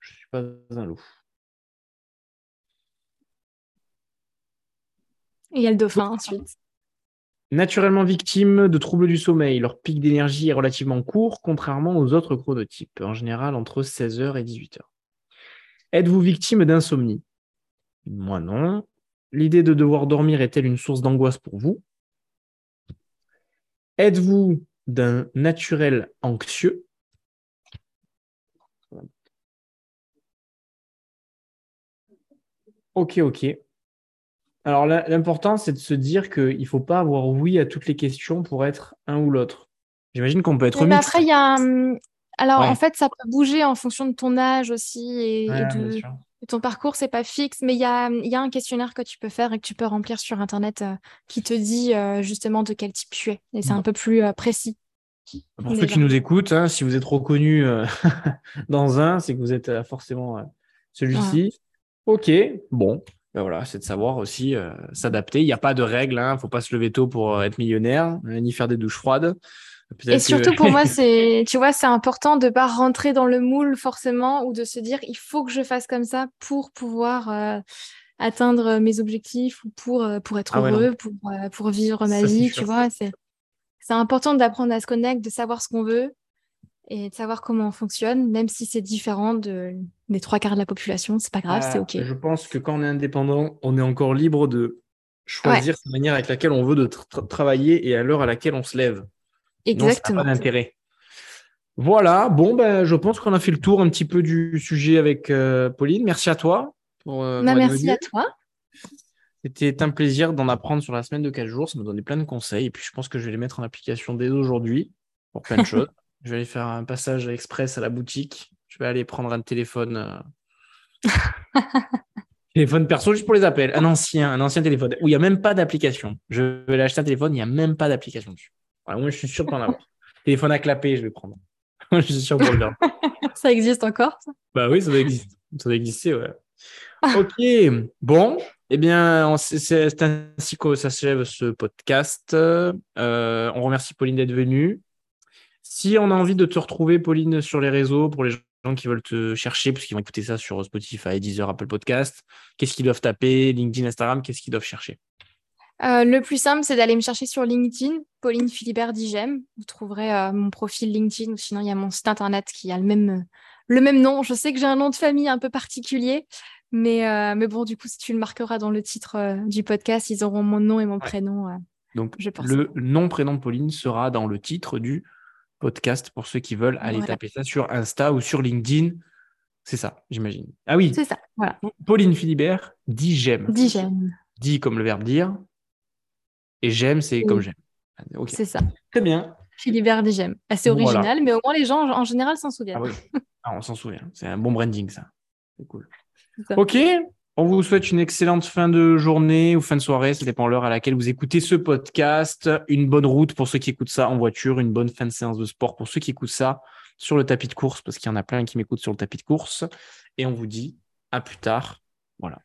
S1: Je ne suis pas un loup.
S2: Il y a le dauphin ensuite.
S1: Naturellement victimes de troubles du sommeil, leur pic d'énergie est relativement court, contrairement aux autres chronotypes, en général entre 16h et 18h. Êtes-vous victime d'insomnie? Moi non. L'idée de devoir dormir est-elle une source d'angoisse pour vous? Êtes-vous d'un naturel anxieux? Ok, ok. Alors l'important, c'est de se dire qu'il ne faut pas avoir oui à toutes les questions pour être un ou l'autre. J'imagine qu'on peut être
S2: mais Après, il y a Alors en fait, ça peut bouger en fonction de ton âge aussi et, de... ton parcours, c'est pas fixe, mais il y a, un questionnaire que tu peux faire et que tu peux remplir sur Internet euh, qui te dit euh, justement de quel type tu es. Et c'est un peu plus euh, précis.
S1: Pour ceux qui nous écoutent, hein, si vous êtes reconnu dans un, c'est que vous êtes forcément celui-ci. Ok, bon, ben voilà, c'est de savoir aussi euh, s'adapter. Il n'y a pas de règles, il hein. ne faut pas se lever tôt pour euh, être millionnaire, euh, ni faire des douches froides.
S2: Et surtout pour moi, c'est, tu vois, c'est important de ne pas rentrer dans le moule forcément ou de se dire il faut que je fasse comme ça pour pouvoir atteindre mes objectifs ou pour, pour être ah heureux, pour, pour vivre ma vie, tu vois. C'est, c'est important d'apprendre à se connecter, de savoir ce qu'on veut et de savoir comment on fonctionne, même si c'est différent de, des trois quarts de la population, c'est pas grave, c'est
S1: Ah,
S2: OK.
S1: Je pense que quand on est indépendant, on est encore libre de choisir la manière avec laquelle on veut de tra- travailler et à l'heure à laquelle on se lève. Ça
S2: Exactement.
S1: pas d'intérêt. Voilà, bon, ben, je pense qu'on a fait le tour un petit peu du sujet avec euh, Pauline. Merci à toi. Pour, euh,
S2: Bah, merci à toi.
S1: C'était un plaisir d'en apprendre sur la semaine de 4 jours. Ça m'a donné plein de conseils. Et puis, je pense que je vais les mettre en application dès aujourd'hui pour plein de choses. Je vais aller faire un passage express à la boutique. Je vais aller prendre un téléphone. euh, téléphone perso juste pour les appels. Un ancien, un ancien téléphone où il n'y a même pas d'application. Je vais aller acheter un téléphone, il n'y a même pas d'application dessus. Voilà, moi, je suis sûr de pas en avoir. téléphone à clapper, je vais prendre. je suis sûr pour le faire.
S2: Ça existe encore, ça?
S1: Bah oui, ça doit exister. Ça doit exister, ouais. Ok, bon, eh bien, c'est- c'est ainsi que s'achève ce podcast. Euh, on remercie Pauline d'être venue. Si on a envie de te retrouver, Pauline, sur les réseaux, pour les gens qui veulent te chercher, parce qu'ils vont écouter ça sur Spotify, Deezer, Apple Podcast, qu'est-ce qu'ils doivent taper LinkedIn, Instagram, qu'est-ce qu'ils doivent chercher?
S2: Euh, le plus simple, c'est d'aller me chercher sur LinkedIn, Pauline Philibert Digem. Vous trouverez euh, mon profil LinkedIn ou sinon il y a mon site internet qui a le même, le même nom. Je sais que j'ai un nom de famille un peu particulier, mais, euh, mais bon, du coup, si tu le marqueras dans le titre du podcast, ils auront mon nom et mon prénom.
S1: Donc,
S2: Je pense.
S1: le nom, prénom de Pauline sera dans le titre du podcast pour ceux qui veulent aller
S2: Voilà.
S1: taper ça sur Insta ou sur LinkedIn. C'est ça, j'imagine. Ah oui,
S2: C'est ça, voilà.
S1: Pauline Philibert dit j'aime.
S2: Digem,
S1: Dit comme le verbe dire. Et j'aime, c'est comme j'aime. Ok,
S2: c'est ça.
S1: très bien.
S2: Philibert Digem. Assez
S1: Voilà.
S2: original, mais au moins les gens en général s'en souviennent.
S1: Ah oui. Ah, on s'en souvient. C'est un bon branding, ça. C'est cool.
S2: Ça.
S1: Ok. On vous souhaite une excellente fin de journée ou fin de soirée. Ça dépend l'heure à laquelle vous écoutez ce podcast. Une bonne route pour ceux qui écoutent ça en voiture. Une bonne fin de séance de sport pour ceux qui écoutent ça sur le tapis de course, parce qu'il y en a plein qui m'écoutent sur le tapis de course. Et on vous dit à plus tard. Voilà.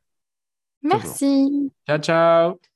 S2: Merci.
S1: Ciao, ciao.